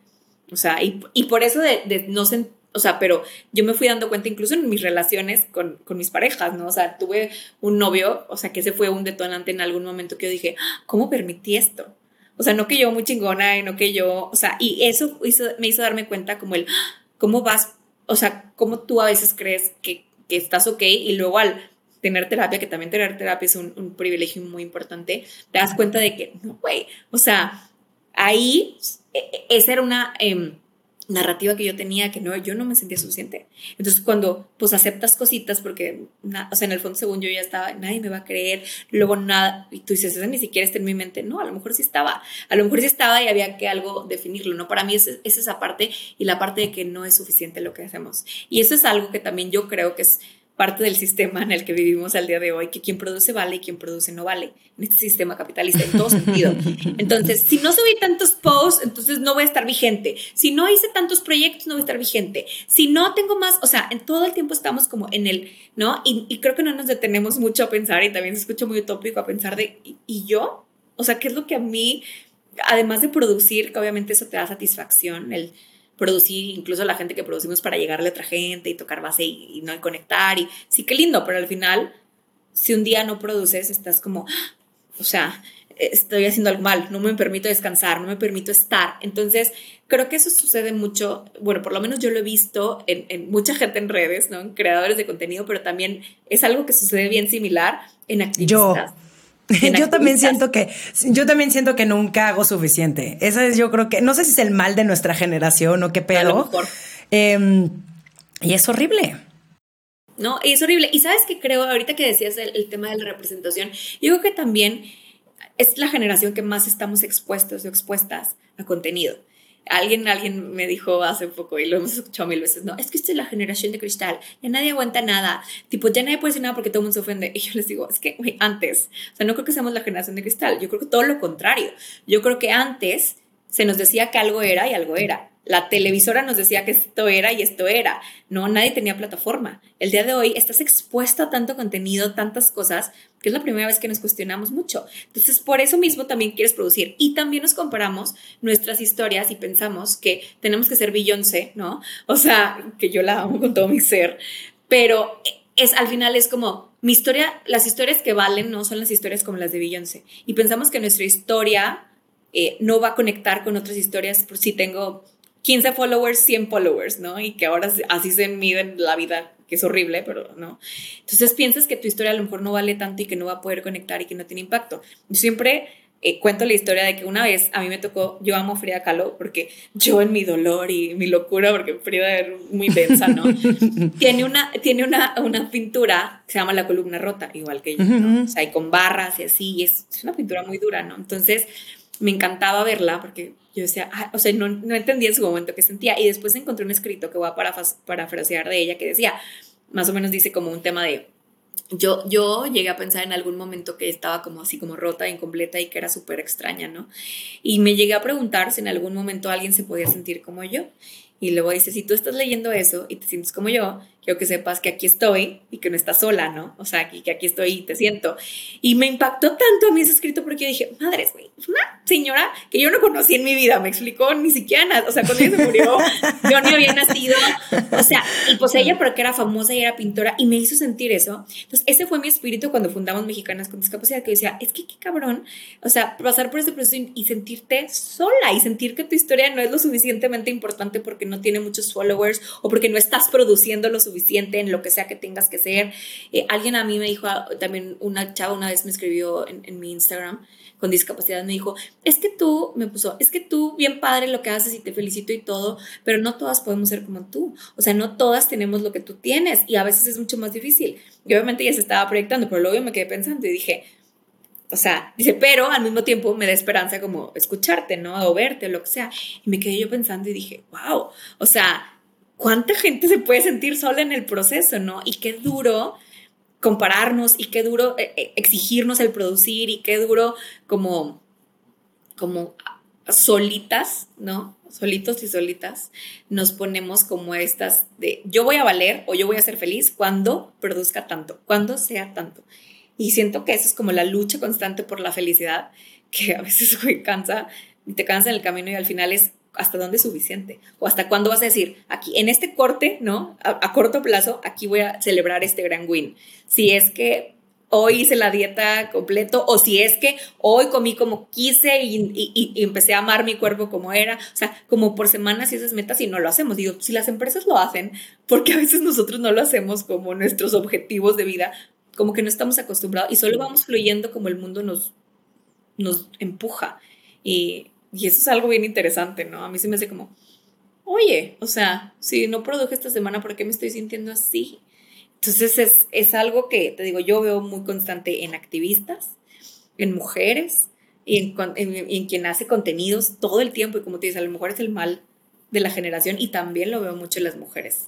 O sea, y, y por eso de, de no sen- o sea, pero yo me fui dando cuenta incluso en mis relaciones con, con mis parejas, ¿no? O sea, tuve un novio, o sea, que ese fue un detonante en algún momento que yo dije, "Ah, ¿cómo permití esto? O sea, no que yo muy chingona no que yo, o sea, y eso hizo- me hizo darme cuenta como el, "Ah, ¿cómo vas? O sea, ¿cómo tú a veces crees que, que estás ok y luego al tener terapia, que también tener terapia es un, privilegio muy importante, te das cuenta de que, no, güey, o sea, ahí e- e- esa era una em, narrativa que yo tenía que no, yo no me sentía suficiente. Entonces cuando pues aceptas cositas porque, na- o sea, en el fondo según yo ya estaba, nadie me va a creer, luego nada, y tú dices, eso ni siquiera está en mi mente, no, a lo mejor sí estaba, a lo mejor sí estaba y había que algo definirlo, ¿no? Para mí es, es esa parte y la parte de que no es suficiente lo que hacemos. Y eso es algo que también yo creo que es parte del sistema en el que vivimos al día de hoy, que quien produce vale y quien produce no vale, en este sistema capitalista, en todo sentido. *laughs* Entonces, si no subí tantos posts, entonces no voy a estar vigente. Si no hice tantos proyectos, no voy a estar vigente. Si no tengo más, o sea, en todo el tiempo estamos como en el, ¿no? Y, y creo que no nos detenemos mucho a pensar, y también se escucha muy utópico a pensar de, ¿y, y yo? O sea, ¿qué es lo que a mí, además de producir, que obviamente eso te da satisfacción, el producir, incluso la gente que producimos para llegarle a otra gente y tocar base y, y no y conectar y sí que lindo, pero al final si un día no produces estás como, ¡ah! o sea, estoy haciendo algo mal, no me permito descansar, no me permito estar. Entonces, creo que eso sucede mucho, bueno, por lo menos yo lo he visto en, en mucha gente en redes, ¿no? En creadores de contenido, pero también es algo que sucede bien similar en activistas. Yo también siento que yo también siento que nunca hago suficiente. Esa es yo creo que no sé si es el mal de nuestra generación o qué pedo. A lo mejor. Em, y es horrible. ¿no? Y es horrible. Y sabes que creo, ahorita que decías el, el tema de la representación, yo creo que también es la generación que más estamos expuestos o expuestas a contenido. Alguien, alguien me dijo hace poco y lo hemos escuchado mil veces, no, es que esta es la generación de cristal, ya nadie aguanta nada, tipo, ya nadie puede decir nada porque todo el mundo se ofende. *laughs* Y yo les digo, es que, güey, antes, o sea, no creo que seamos la generación de cristal, yo creo que todo lo contrario. Yo creo que antes se nos decía que algo era y algo era. La televisora nos decía que esto era y esto era. No, nadie tenía plataforma. El día de hoy estás expuesto a tanto contenido, tantas cosas, que es la primera vez que nos cuestionamos mucho. Entonces, por eso mismo también quieres producir. Y también nos comparamos nuestras historias y pensamos que tenemos que ser Beyoncé, ¿no? O sea, que yo la amo con todo mi ser, pero es al final es como mi historia, las historias que valen no son las historias como las de Beyoncé. Y pensamos que nuestra historia eh, no va a conectar con otras historias por si tengo 15 followers, 100 followers, ¿no? Y que ahora así se mide la vida, que es horrible, pero no. Entonces piensas que tu historia a lo mejor no vale tanto y que no va a poder conectar y que no tiene impacto. Yo siempre eh, cuento la historia de que una vez a mí me tocó, yo amo Frida Kahlo porque yo en mi dolor y mi locura, porque Frida es muy densa, ¿no? *laughs* tiene una, tiene una, una pintura que se llama La columna rota, igual que yo, ¿no? O sea, y con barras y así, y es, es una pintura muy dura, ¿no? Entonces me encantaba verla porque yo decía, "Ay", o sea, no, no entendía en su momento qué sentía. Y después encontré un escrito que voy a parafrasear de ella que decía, más o menos dice como un tema de yo, yo llegué a pensar en algún momento que estaba como así como rota, incompleta y que era súper extraña, ¿no? Y me llegué a preguntar si en algún momento alguien se podía sentir como yo. Y luego dice, si tú estás leyendo eso y te sientes como yo, quiero que sepas que aquí estoy y que no estás sola, ¿no? O sea, que, que aquí estoy y te siento. Y me impactó tanto a mí ese escrito porque yo dije, madres, güey, una señora que yo no conocí en mi vida, me explicó ni siquiera nada. O sea, cuando ella se murió, *laughs* yo ni había nacido. O sea, y pues ella porque era famosa y era pintora y me hizo sentir eso. Entonces, ese fue mi espíritu cuando fundamos Mexicanas con Discapacidad, que decía, es que qué cabrón, o sea, pasar por ese proceso y, y sentirte sola y sentir que tu historia no es lo suficientemente importante porque no tiene muchos followers o porque no estás produciendo lo suficiente en lo que sea que tengas que ser. Eh, alguien a mí me dijo, ah, también una chava una vez me escribió en, en mi Instagram con discapacidad, me dijo, es que tú, me puso, es que tú, bien padre lo que haces y te felicito y todo, pero no todas podemos ser como tú. O sea, no todas tenemos lo que tú tienes y a veces es mucho más difícil. Y obviamente ya se estaba proyectando, pero luego yo me quedé pensando y dije, o sea, dice, pero al mismo tiempo me da esperanza como escucharte, ¿no? O verte, o lo que sea. Y me quedé yo pensando y dije, wow, o sea, ¿cuánta gente se puede sentir sola en el proceso, ¿no? Y qué duro compararnos y qué duro eh, eh, exigirnos el producir y qué duro como, como solitas, ¿no? Solitos y solitas, nos ponemos como estas de yo voy a valer o yo voy a ser feliz cuando produzca tanto, cuando sea tanto. Y siento que eso es como la lucha constante por la felicidad, que a veces güey, cansa, te cansa en el camino y al final es hasta dónde es suficiente o hasta cuándo vas a decir, aquí en este corte, ¿no? A, corto plazo, aquí voy a celebrar este gran win. Si es que hoy hice la dieta completo o si es que hoy comí como quise y, y- y empecé a amar mi cuerpo como era, o sea, como por semanas y esas metas y no lo hacemos. Digo, si las empresas lo hacen, porque a veces nosotros no lo hacemos como nuestros objetivos de vida, como que no estamos acostumbrados y solo vamos fluyendo como el mundo nos, nos empuja. Y, y eso es algo bien interesante, ¿no? A mí se me hace como, oye, o sea, si no produje esta semana, ¿por qué me estoy sintiendo así? Entonces es, es algo que, te digo, yo veo muy constante en activistas, en mujeres y en, quien hace contenidos todo el tiempo. Y como te dices, a lo mejor es el mal de la generación y también lo veo mucho en las mujeres.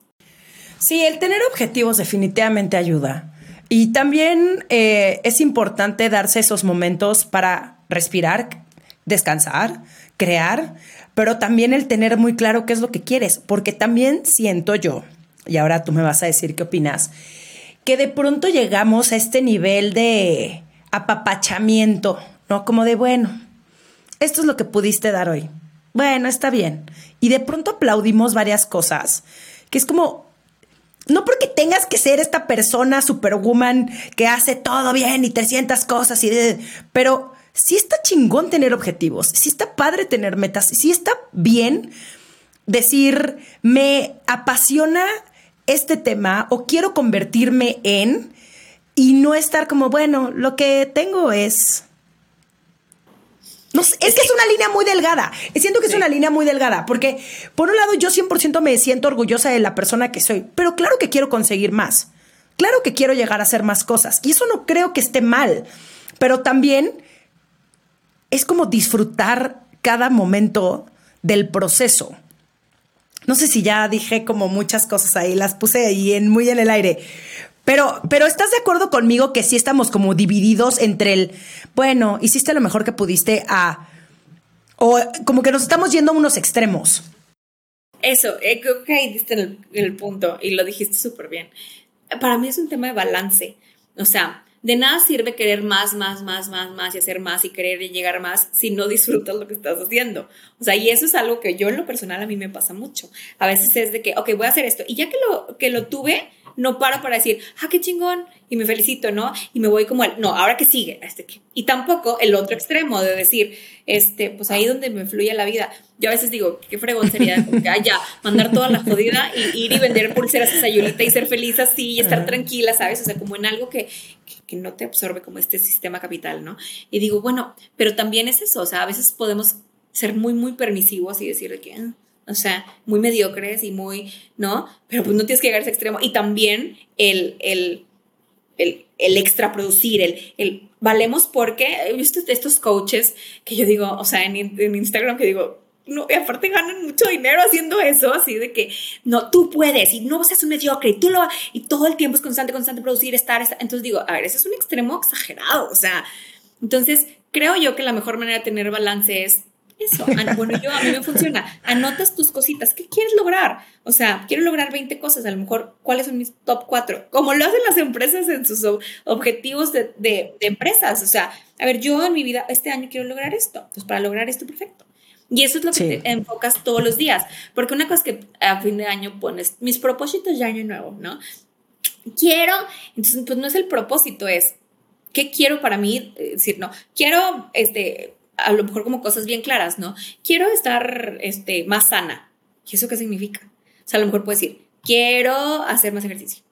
Sí, el tener objetivos definitivamente ayuda. Y también eh, es importante darse esos momentos para respirar, descansar, crear, pero también el tener muy claro qué es lo que quieres, porque también siento yo, y ahora tú me vas a decir qué opinas, que de pronto llegamos a este nivel de apapachamiento, ¿no? Como de, bueno, esto es lo que pudiste dar hoy. Bueno, está bien. Y de pronto aplaudimos varias cosas, que es como, no porque tengas que ser esta persona superwoman que hace todo bien y 300 cosas, y pero sí está chingón tener objetivos, sí está padre tener metas, sí está bien decir, me apasiona este tema o quiero convertirme en y no estar como, bueno, lo que tengo es... No sé, es que es una línea muy delgada. Siento que es una línea muy delgada, porque por un lado yo 100% me siento orgullosa de la persona que soy, pero claro que quiero conseguir más. Claro que quiero llegar a hacer más cosas. Y eso no creo que esté mal, pero también es como disfrutar cada momento del proceso. No sé si ya dije como muchas cosas ahí, las puse ahí muy en el aire. Pero, pero ¿estás de acuerdo conmigo que sí estamos como divididos entre el, bueno, hiciste lo mejor que pudiste a... O como que nos estamos yendo a unos extremos. Eso, eh, creo que ahí diste el punto y lo dijiste súper bien. Para mí es un tema de balance. O sea, de nada sirve querer más, más, más, más, más y hacer más y querer llegar más si no disfrutas lo que estás haciendo. O sea, y eso es algo que yo en lo personal a mí me pasa mucho. A veces es de que, ok, voy a hacer esto y ya que lo, que lo tuve, no paro para decir, ah, qué chingón, y me felicito, ¿no? Y me voy como al, no, ahora que sigue, este, que- y tampoco el otro extremo de decir, este, pues ahí donde me fluye la vida. Yo a veces digo, qué fregón sería, como que, ah, ya, mandar toda la jodida y ir y vender pulseras a Sayulita y ser feliz así y estar tranquila, ¿sabes? O sea, como en algo que, que, que no te absorbe como este sistema capital, ¿no? Y digo, bueno, pero también es eso, o sea, a veces podemos ser muy, muy permisivos y decir de que, ah, o sea, muy mediocres y muy, ¿no? Pero pues no tienes que llegar a ese extremo. Y también el, el, el, el extra producir, el, el valemos porque he visto estos coaches que yo digo, o sea, en, Instagram que digo, no, y aparte ganan mucho dinero haciendo eso, así de que no, tú puedes y no seas un mediocre y tú lo y todo el tiempo es constante, constante producir, estar, estar. Entonces digo, a ver, ese es un extremo exagerado, o sea, entonces creo yo que la mejor manera de tener balance es eso. Bueno, yo a mí me funciona. Anotas tus cositas. ¿Qué quieres lograr? O sea, quiero lograr 20 cosas. A lo mejor, ¿cuáles son mis top 4? Como lo hacen las empresas en sus ob- objetivos de, de- de empresas. O sea, a ver, yo en mi vida este año quiero lograr esto. Pues para lograr esto, perfecto. Y eso es lo que Sí. te enfocas todos los días. Porque una cosa es que a fin de año pones mis propósitos de año nuevo, ¿no? Quiero, entonces, pues no es el propósito, es ¿qué quiero para mí? Eh, decir, no, quiero, este, a lo mejor como cosas bien claras, ¿no? Quiero estar, este, más sana. ¿Y eso qué significa? O sea, a lo mejor puedes decir, quiero hacer más ejercicio.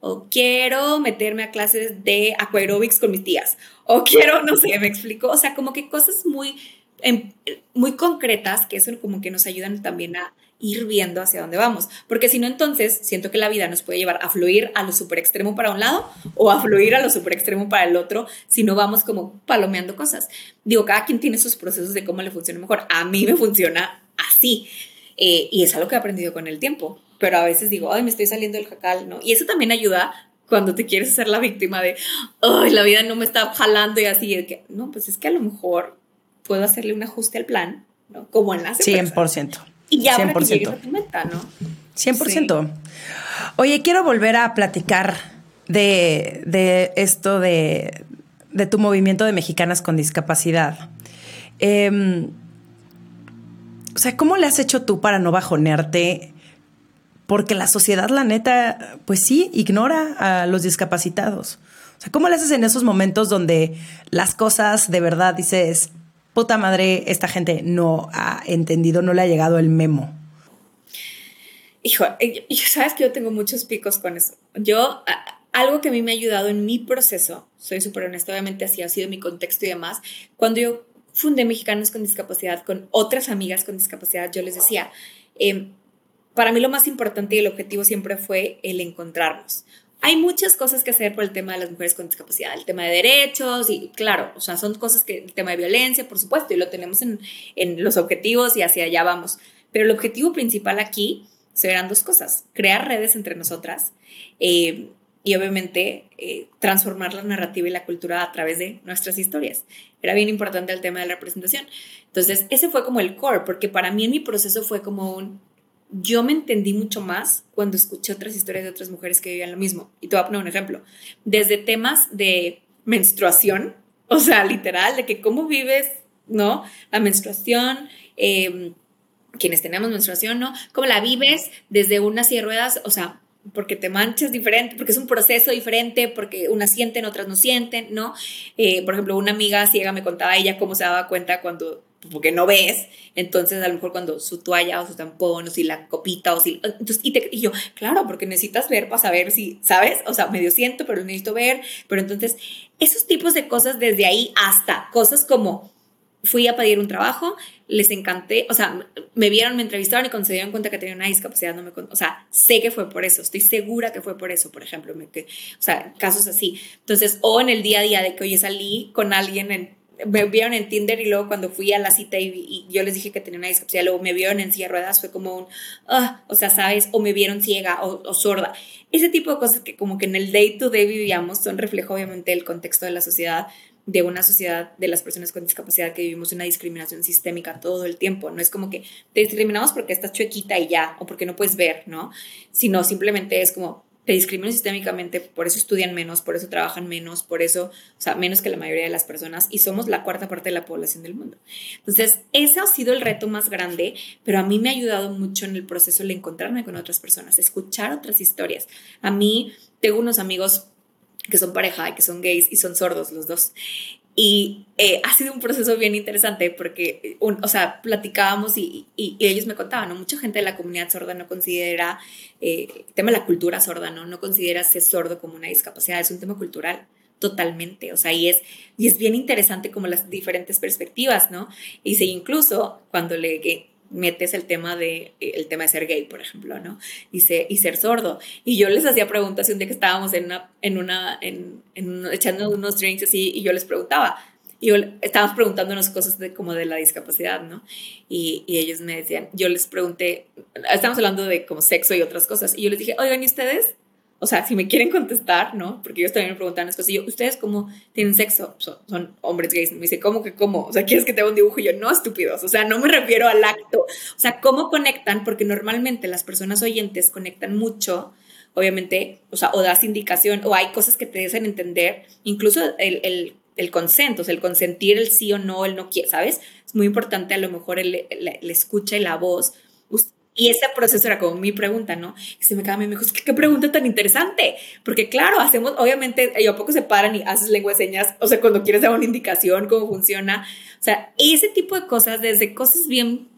O quiero meterme a clases de aquaerobics con mis tías. O quiero, no sé, me explico. O sea, como que cosas muy, em, muy concretas que eso como que nos ayudan también a ir viendo hacia dónde vamos. Porque si no, entonces siento que la vida nos puede llevar a fluir a lo super extremo para un lado o a fluir a lo super extremo para el otro si no vamos como palomeando cosas. Digo, cada quien tiene sus procesos de cómo le funciona mejor. A mí me funciona así. Eh, y es algo que he aprendido con el tiempo. Pero a veces digo, ay, me estoy saliendo del jacal, ¿no? Y eso también ayuda cuando te quieres hacer la víctima de, ay, la vida no me está jalando y así. que, no, pues es que a lo mejor puedo hacerle un ajuste al plan, ¿no? Como en las empresas. 100%. Y ya para que 100%. llegues a tu meta, ¿no? 100%. Oye, quiero volver a platicar de, de esto de, de tu movimiento de mexicanas con discapacidad. Em, o sea, ¿cómo le has hecho tú para no bajonearte? Porque la sociedad, la neta, pues sí, ignora a los discapacitados. O sea, ¿cómo le haces en esos momentos donde las cosas de verdad dices, puta madre, esta gente no ha entendido, no le ha llegado el memo? Hijo, eh, *laughs* sabes que yo tengo muchos picos con eso. Yo, algo que a mí me ha ayudado en mi proceso, soy súper honesta, obviamente así ha sido mi contexto y demás, cuando yo fundé Mexicanos con Discapacidad con otras amigas con discapacidad, yo les decía, eh, para mí lo más importante y el objetivo siempre fue el encontrarnos. Hay muchas cosas que hacer por el tema de las mujeres con discapacidad, el tema de derechos y claro, o sea, son cosas que el tema de violencia, por supuesto, y lo tenemos en, en los objetivos y hacia allá vamos. Pero el objetivo principal aquí serán dos cosas, crear redes entre nosotras eh, y obviamente eh, transformar la narrativa y la cultura a través de nuestras historias. Era bien importante el tema de la representación. Entonces, ese fue como el core, porque para mí en mi proceso fue como un, yo me entendí mucho más cuando escuché otras historias de otras mujeres que vivían lo mismo. Y te voy a poner un ejemplo. Desde temas de menstruación, o sea, literal, de que cómo vives, ¿no? La menstruación, eh, quienes tenemos menstruación, ¿no? ¿Cómo la vives desde una silla de ruedas? O sea, porque te manchas diferente, porque es un proceso diferente, porque unas sienten, otras no sienten, ¿no? Eh, por ejemplo, una amiga ciega me contaba ella cómo se daba cuenta cuando, porque no ves, entonces a lo mejor cuando su toalla o su tampón o si la copita o si, entonces, y, te- y yo, claro, porque necesitas ver para saber si, ¿sabes? O sea, medio siento, pero necesito ver, pero entonces, esos tipos de cosas desde ahí hasta cosas como fui a pedir un trabajo, les encanté, o sea, me vieron, me entrevistaron y cuando se dieron cuenta que tenía una discapacidad, no me, o sea, sé que fue por eso, estoy segura que fue por eso, por ejemplo, me, que, o sea, casos así. Entonces, o en el día a día de que, oye, salí con alguien, en, me vieron en Tinder y luego cuando fui a la cita y, yo les dije que tenía una discapacidad, luego me vieron en silla de ruedas, fue como un, ah, o sea, ¿sabes? O me vieron ciega o, o sorda. Ese tipo de cosas que como que en el day to day vivíamos son reflejo obviamente del contexto de la sociedad, de una sociedad de las personas con discapacidad que vivimos una discriminación sistémica todo el tiempo. No es como que te discriminamos porque estás chuequita y ya, o porque no puedes ver, ¿no? Sino simplemente es como te discriminan sistémicamente, por eso estudian menos, por eso trabajan menos, por eso, o sea, menos que la mayoría de las personas y somos la cuarta parte de la población del mundo. Entonces, ese ha sido el reto más grande, pero a mí me ha ayudado mucho en el proceso el encontrarme con otras personas, escuchar otras historias. A mí tengo unos amigos que son pareja que son gays y son sordos los dos. Y eh, ha sido un proceso bien interesante porque, un, o sea, platicábamos y, y, y, ellos me contaban, ¿no? Mucha gente de la comunidad sorda no considera, eh, el tema de la cultura sorda, ¿no? No considera ser sordo como una discapacidad, es un tema cultural totalmente, o sea, y es, y es bien interesante como las diferentes perspectivas, ¿no? Y si incluso cuando le metes el tema de el tema de ser gay, por ejemplo, ¿no? Y, se, y ser sordo. Y yo les hacía preguntas un día que estábamos en una, en una, en, en echando unos drinks así, y yo les preguntaba, y yo, estábamos preguntándonos cosas de, como de la discapacidad, ¿no? Y, y, ellos me decían, yo les pregunté, estábamos hablando de como sexo y otras cosas, y yo les dije, oigan, ¿y ustedes? O sea, si me quieren contestar, ¿no? Porque ellos también me preguntan cosas. Y yo, ¿ustedes cómo tienen sexo? Son, hombres gays. Me dice, ¿cómo que cómo? O sea, ¿quieres que te haga un dibujo? Y yo, no, estúpidos. O sea, no me refiero al acto. O sea, ¿cómo conectan? Porque normalmente las personas oyentes conectan mucho, obviamente, o sea, o das indicación, o hay cosas que te hacen entender, incluso el, el, el consent, o sea, el consentir, el sí o no, el no quiere, ¿sabes? Es muy importante a lo mejor el, el, el escucha y la voz. Y ese proceso era como mi pregunta, ¿no? Y se me quedaba, me dijo, qué pregunta tan interesante. Porque claro, hacemos, obviamente, y a poco se paran y haces lengua de señas, o sea, cuando quieres dar una indicación, cómo funciona. O sea, ese tipo de cosas, desde cosas bien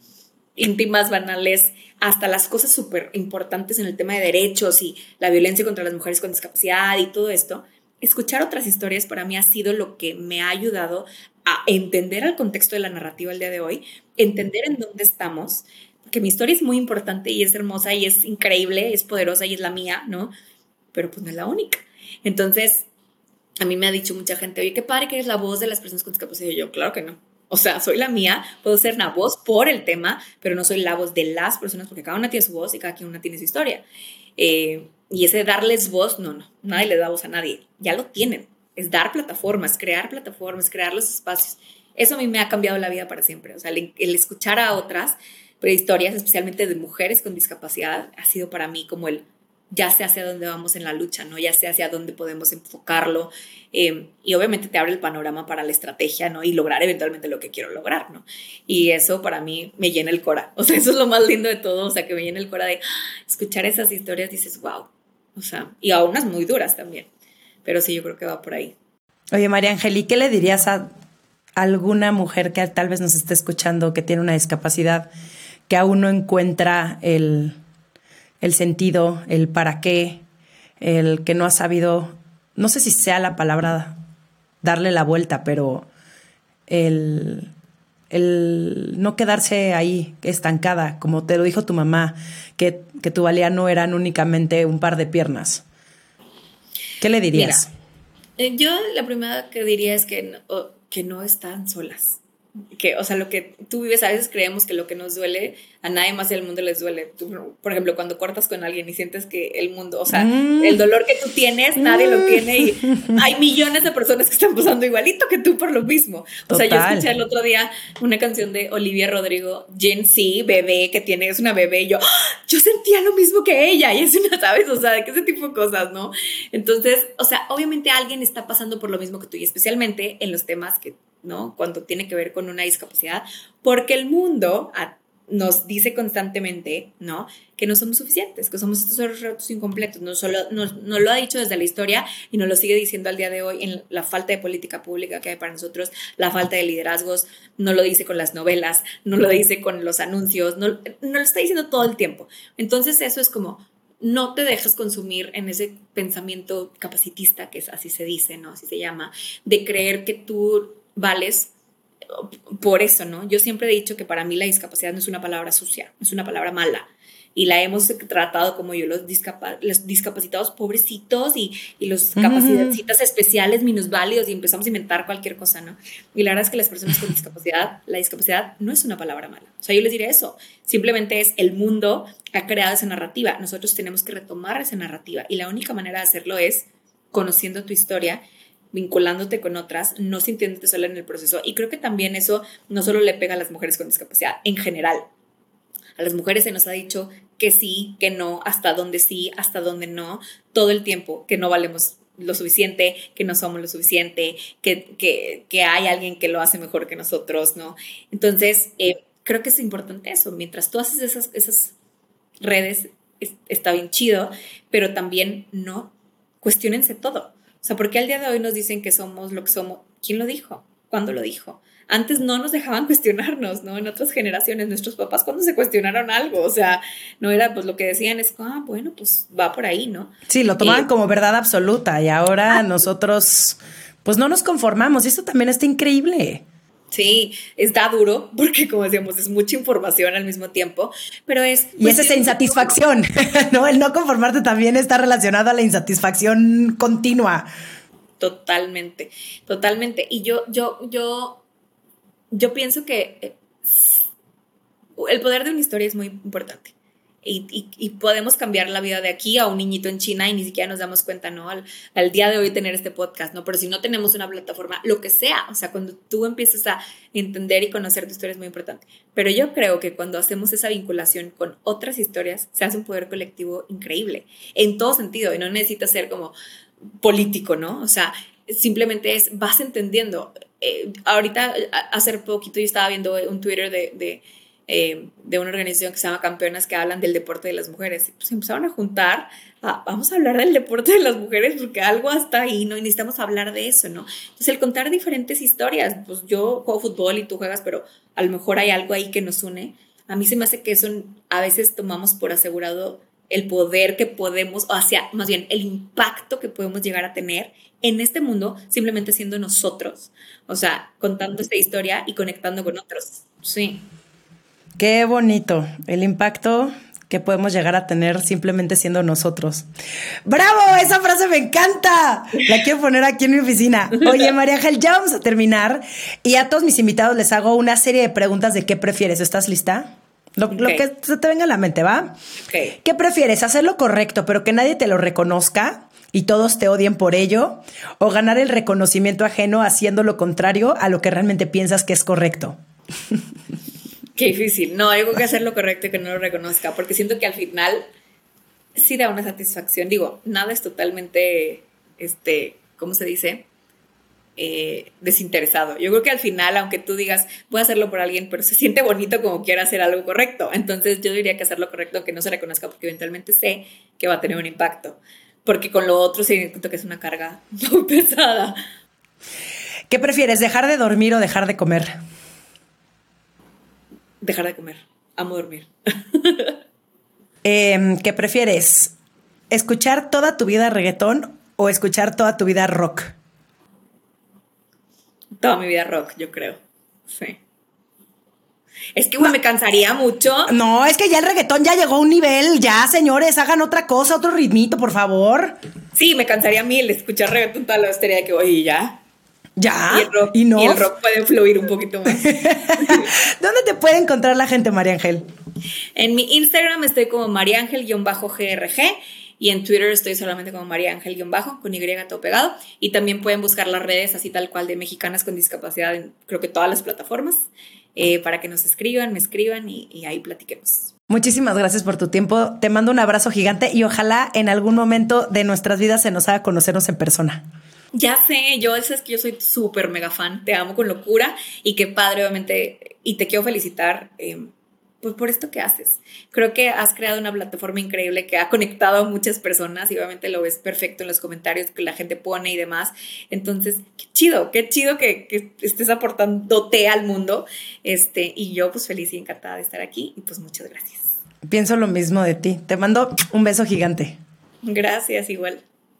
íntimas, banales, hasta las cosas súper importantes en el tema de derechos y la violencia contra las mujeres con discapacidad y todo esto, escuchar otras historias para mí ha sido lo que me ha ayudado a entender el contexto de la narrativa el día de hoy, entender en dónde estamos, que mi historia es muy importante y es hermosa y es increíble, es poderosa y es la mía, ¿no? Pero pues no es la única. Entonces, a mí me ha dicho mucha gente, oye, qué padre que eres la voz de las personas con discapacidad. Y yo, claro que no. O sea, soy la mía, puedo ser una voz por el tema, pero no soy la voz de las personas porque cada una tiene su voz y cada quien una tiene su historia. Eh, y ese darles voz, no, no, nadie le da voz a nadie, ya lo tienen. Es dar plataformas, crear plataformas, crear los espacios. Eso a mí me ha cambiado la vida para siempre. O sea, el, el escuchar a otras pero historias especialmente de mujeres con discapacidad ha sido para mí como el ya sé hacia dónde vamos en la lucha, ¿no? Ya sé hacia dónde podemos enfocarlo eh, y obviamente te abre el panorama para la estrategia, ¿no? Y lograr eventualmente lo que quiero lograr, ¿no? Y eso para mí me llena el cora, o sea, eso es lo más lindo de todo, o sea, que me llena el cora de escuchar esas historias, dices, wow, o sea, y a unas muy duras también, pero sí, yo creo que va por ahí. Oye, María Ángel, ¿y qué le dirías a alguna mujer que tal vez nos esté escuchando que tiene una discapacidad? Que aún no encuentra el, el sentido, el para qué, el que no ha sabido, no sé si sea la palabra darle la vuelta, pero el, el no quedarse ahí estancada, como te lo dijo tu mamá, que, que tu valía no eran únicamente un par de piernas. ¿Qué le dirías? Mira, yo la primera que diría es que que no están solas que, o sea, lo que tú vives, a veces creemos que lo que nos duele, a nadie más del mundo les duele. Tú, por ejemplo, cuando cortas con alguien y sientes que el mundo, o sea, mm. el dolor que tú tienes, nadie lo tiene y *laughs* hay millones de personas que están pasando igualito que tú por lo mismo. O sea, yo escuché el otro día una canción de Olivia Rodrigo, Gen Z, bebé, que tiene, es una bebé, y yo, ¡Ah! yo sentía lo mismo que ella, y es una, ¿sabes? O sea, de que ese tipo de cosas, ¿no? Entonces, o sea, obviamente alguien está pasando por lo mismo que tú, y especialmente en los temas que ¿no? Cuando tiene que ver con una discapacidad, porque el mundo nos dice constantemente, ¿no? Que no somos suficientes, que somos estos retos incompletos. No solo nos, nos, lo ha dicho desde la historia y nos lo sigue diciendo al día de hoy en la falta de política pública que hay para nosotros, la falta de liderazgos, no lo dice con las novelas, no lo dice con los anuncios, no, no lo está diciendo todo el tiempo. Entonces eso es como, no te dejes consumir en ese pensamiento capacitista, que es así se dice, ¿no? Así se llama, de creer que tú vales por eso, ¿no? Yo siempre he dicho que para mí la discapacidad no es una palabra sucia, es una palabra mala. Y la hemos tratado como yo, los, discapa los discapacitados pobrecitos y, y los capacidades especiales minusválidos y empezamos a inventar cualquier cosa, ¿no? Y la verdad es que las personas con discapacidad, la discapacidad no es una palabra mala. O sea, yo les diré eso. Simplemente es el mundo ha creado esa narrativa. Nosotros tenemos que retomar esa narrativa. Y la única manera de hacerlo es conociendo tu historia vinculándote con otras, no sintiéndote sola en el proceso. Y creo que también eso no solo le pega a las mujeres con discapacidad, en general. A las mujeres se nos ha dicho que sí, que no, hasta dónde sí, hasta dónde no, todo el tiempo, que no valemos lo suficiente, que no somos lo suficiente, que, que, que hay alguien que lo hace mejor que nosotros, ¿no? Entonces, eh, creo que es importante eso. Mientras tú haces esas, esas redes, es- está bien chido, pero también no cuestionense todo. O sea, porque al día de hoy nos dicen que somos lo que somos. ¿Quién lo dijo? ¿Cuándo lo dijo? Antes no nos dejaban *laughs* cuestionarnos, ¿no? En otras generaciones, nuestros papás cuando se cuestionaron algo, o sea, no era pues lo que decían es, ah, bueno, pues va por ahí, ¿no? Sí, lo tomaban Eh, como verdad absoluta y ahora nosotros pues no nos conformamos y esto también está increíble. Sí, está duro porque como decíamos es mucha información al mismo tiempo, pero es... Y es esa insatisfacción, *laughs* ¿no? El no conformarte también está relacionado a la insatisfacción continua. Totalmente, totalmente. Y yo, yo, yo, yo pienso que eh, el poder de una historia es muy importante. Y, podemos cambiar la vida de aquí a un niñito en China y ni siquiera nos damos cuenta, ¿no? Al, día de hoy tener este podcast, ¿no? Pero si no tenemos una plataforma, lo que sea, o sea, cuando tú empiezas a entender y conocer tu historia es muy importante. Pero yo creo que cuando hacemos esa vinculación con otras historias, se hace un poder colectivo increíble, en todo sentido, y no necesita ser como político, ¿no? O sea, simplemente es, vas entendiendo. Eh, ahorita, hace poquito yo estaba viendo un Twitter de, eh, de una organización que se llama Campeonas que hablan del deporte de las mujeres. Pues se empezaron a juntar, vamos a hablar del deporte de las mujeres porque algo hasta ahí, ¿no? Y necesitamos hablar de eso, ¿no? Entonces, el contar diferentes historias, pues yo juego fútbol y tú juegas, pero a lo mejor hay algo ahí que nos une. A mí se me hace que eso a veces tomamos por asegurado el poder que podemos, o hacia, más bien, el impacto que podemos llegar a tener en este mundo simplemente siendo nosotros. O sea, contando esta historia y conectando con otros. Sí. Qué bonito el impacto que podemos llegar a tener simplemente siendo nosotros. ¡Bravo! Esa frase me encanta. La quiero poner aquí en mi oficina. Oye, María Ángel, ya vamos a terminar y a todos mis invitados les hago una serie de preguntas de qué prefieres. ¿Estás lista? Lo, que se te venga a la mente, ¿va? Ok. ¿Qué prefieres? ¿Hacer lo correcto pero que nadie te lo reconozca y todos te odien por ello? ¿O ganar el reconocimiento ajeno haciendo lo contrario a lo que realmente piensas que es correcto? *laughs* *laughs* Qué difícil. No, hay que hacer lo correcto y que no lo reconozca, porque siento que al final sí da una satisfacción. Digo, nada es totalmente, este, ¿cómo se dice? Eh, desinteresado. Yo creo que al final, aunque tú digas, voy a hacerlo por alguien, pero se siente bonito como quiera hacer algo correcto. Entonces yo diría que hacer lo correcto, aunque no se reconozca, porque eventualmente sé que va a tener un impacto. Porque con lo otro sí siento que es una carga *laughs* muy pesada. ¿Qué prefieres? ¿Dejar de dormir o dejar de comer? Dejar de comer. Amo dormir. *laughs* Eh, ¿Qué prefieres? ¿Escuchar toda tu vida reggaetón o escuchar toda tu vida rock? Toda mi vida rock, yo creo. Sí. Es que, güey, me cansaría mucho. No, es que ya el reggaetón ya llegó a un nivel. Ya, señores, hagan otra cosa, otro ritmito, por favor. Sí, me cansaría mil escuchar reggaetón toda la estaría de que, oye, ya. Ya. y, el rock, ¿Y no? y el rock puede fluir un poquito más. *laughs* ¿Dónde te puede encontrar la gente, María Ángel? en mi Instagram estoy como mariangel-grg y en Twitter estoy solamente como mariangel- con Y todo pegado. Y también pueden buscar las redes así tal cual de mexicanas con discapacidad en creo que todas las plataformas eh, para que nos escriban, me escriban y, y ahí platiquemos. Muchísimas gracias por tu tiempo. Te mando un abrazo gigante y ojalá en algún momento de nuestras vidas se nos haga conocernos en persona. Ya sé, yo es que yo soy súper mega fan, te amo con locura y qué padre, obviamente, y te quiero felicitar eh, pues por esto que haces. Creo que has creado una plataforma increíble que ha conectado a muchas personas y obviamente lo ves perfecto en los comentarios que la gente pone y demás. Entonces, qué chido, qué chido que, que estés aportándote al mundo. Este, y yo pues feliz y encantada de estar aquí y pues muchas gracias. Pienso lo mismo de ti. Te mando un beso gigante. Gracias, igual.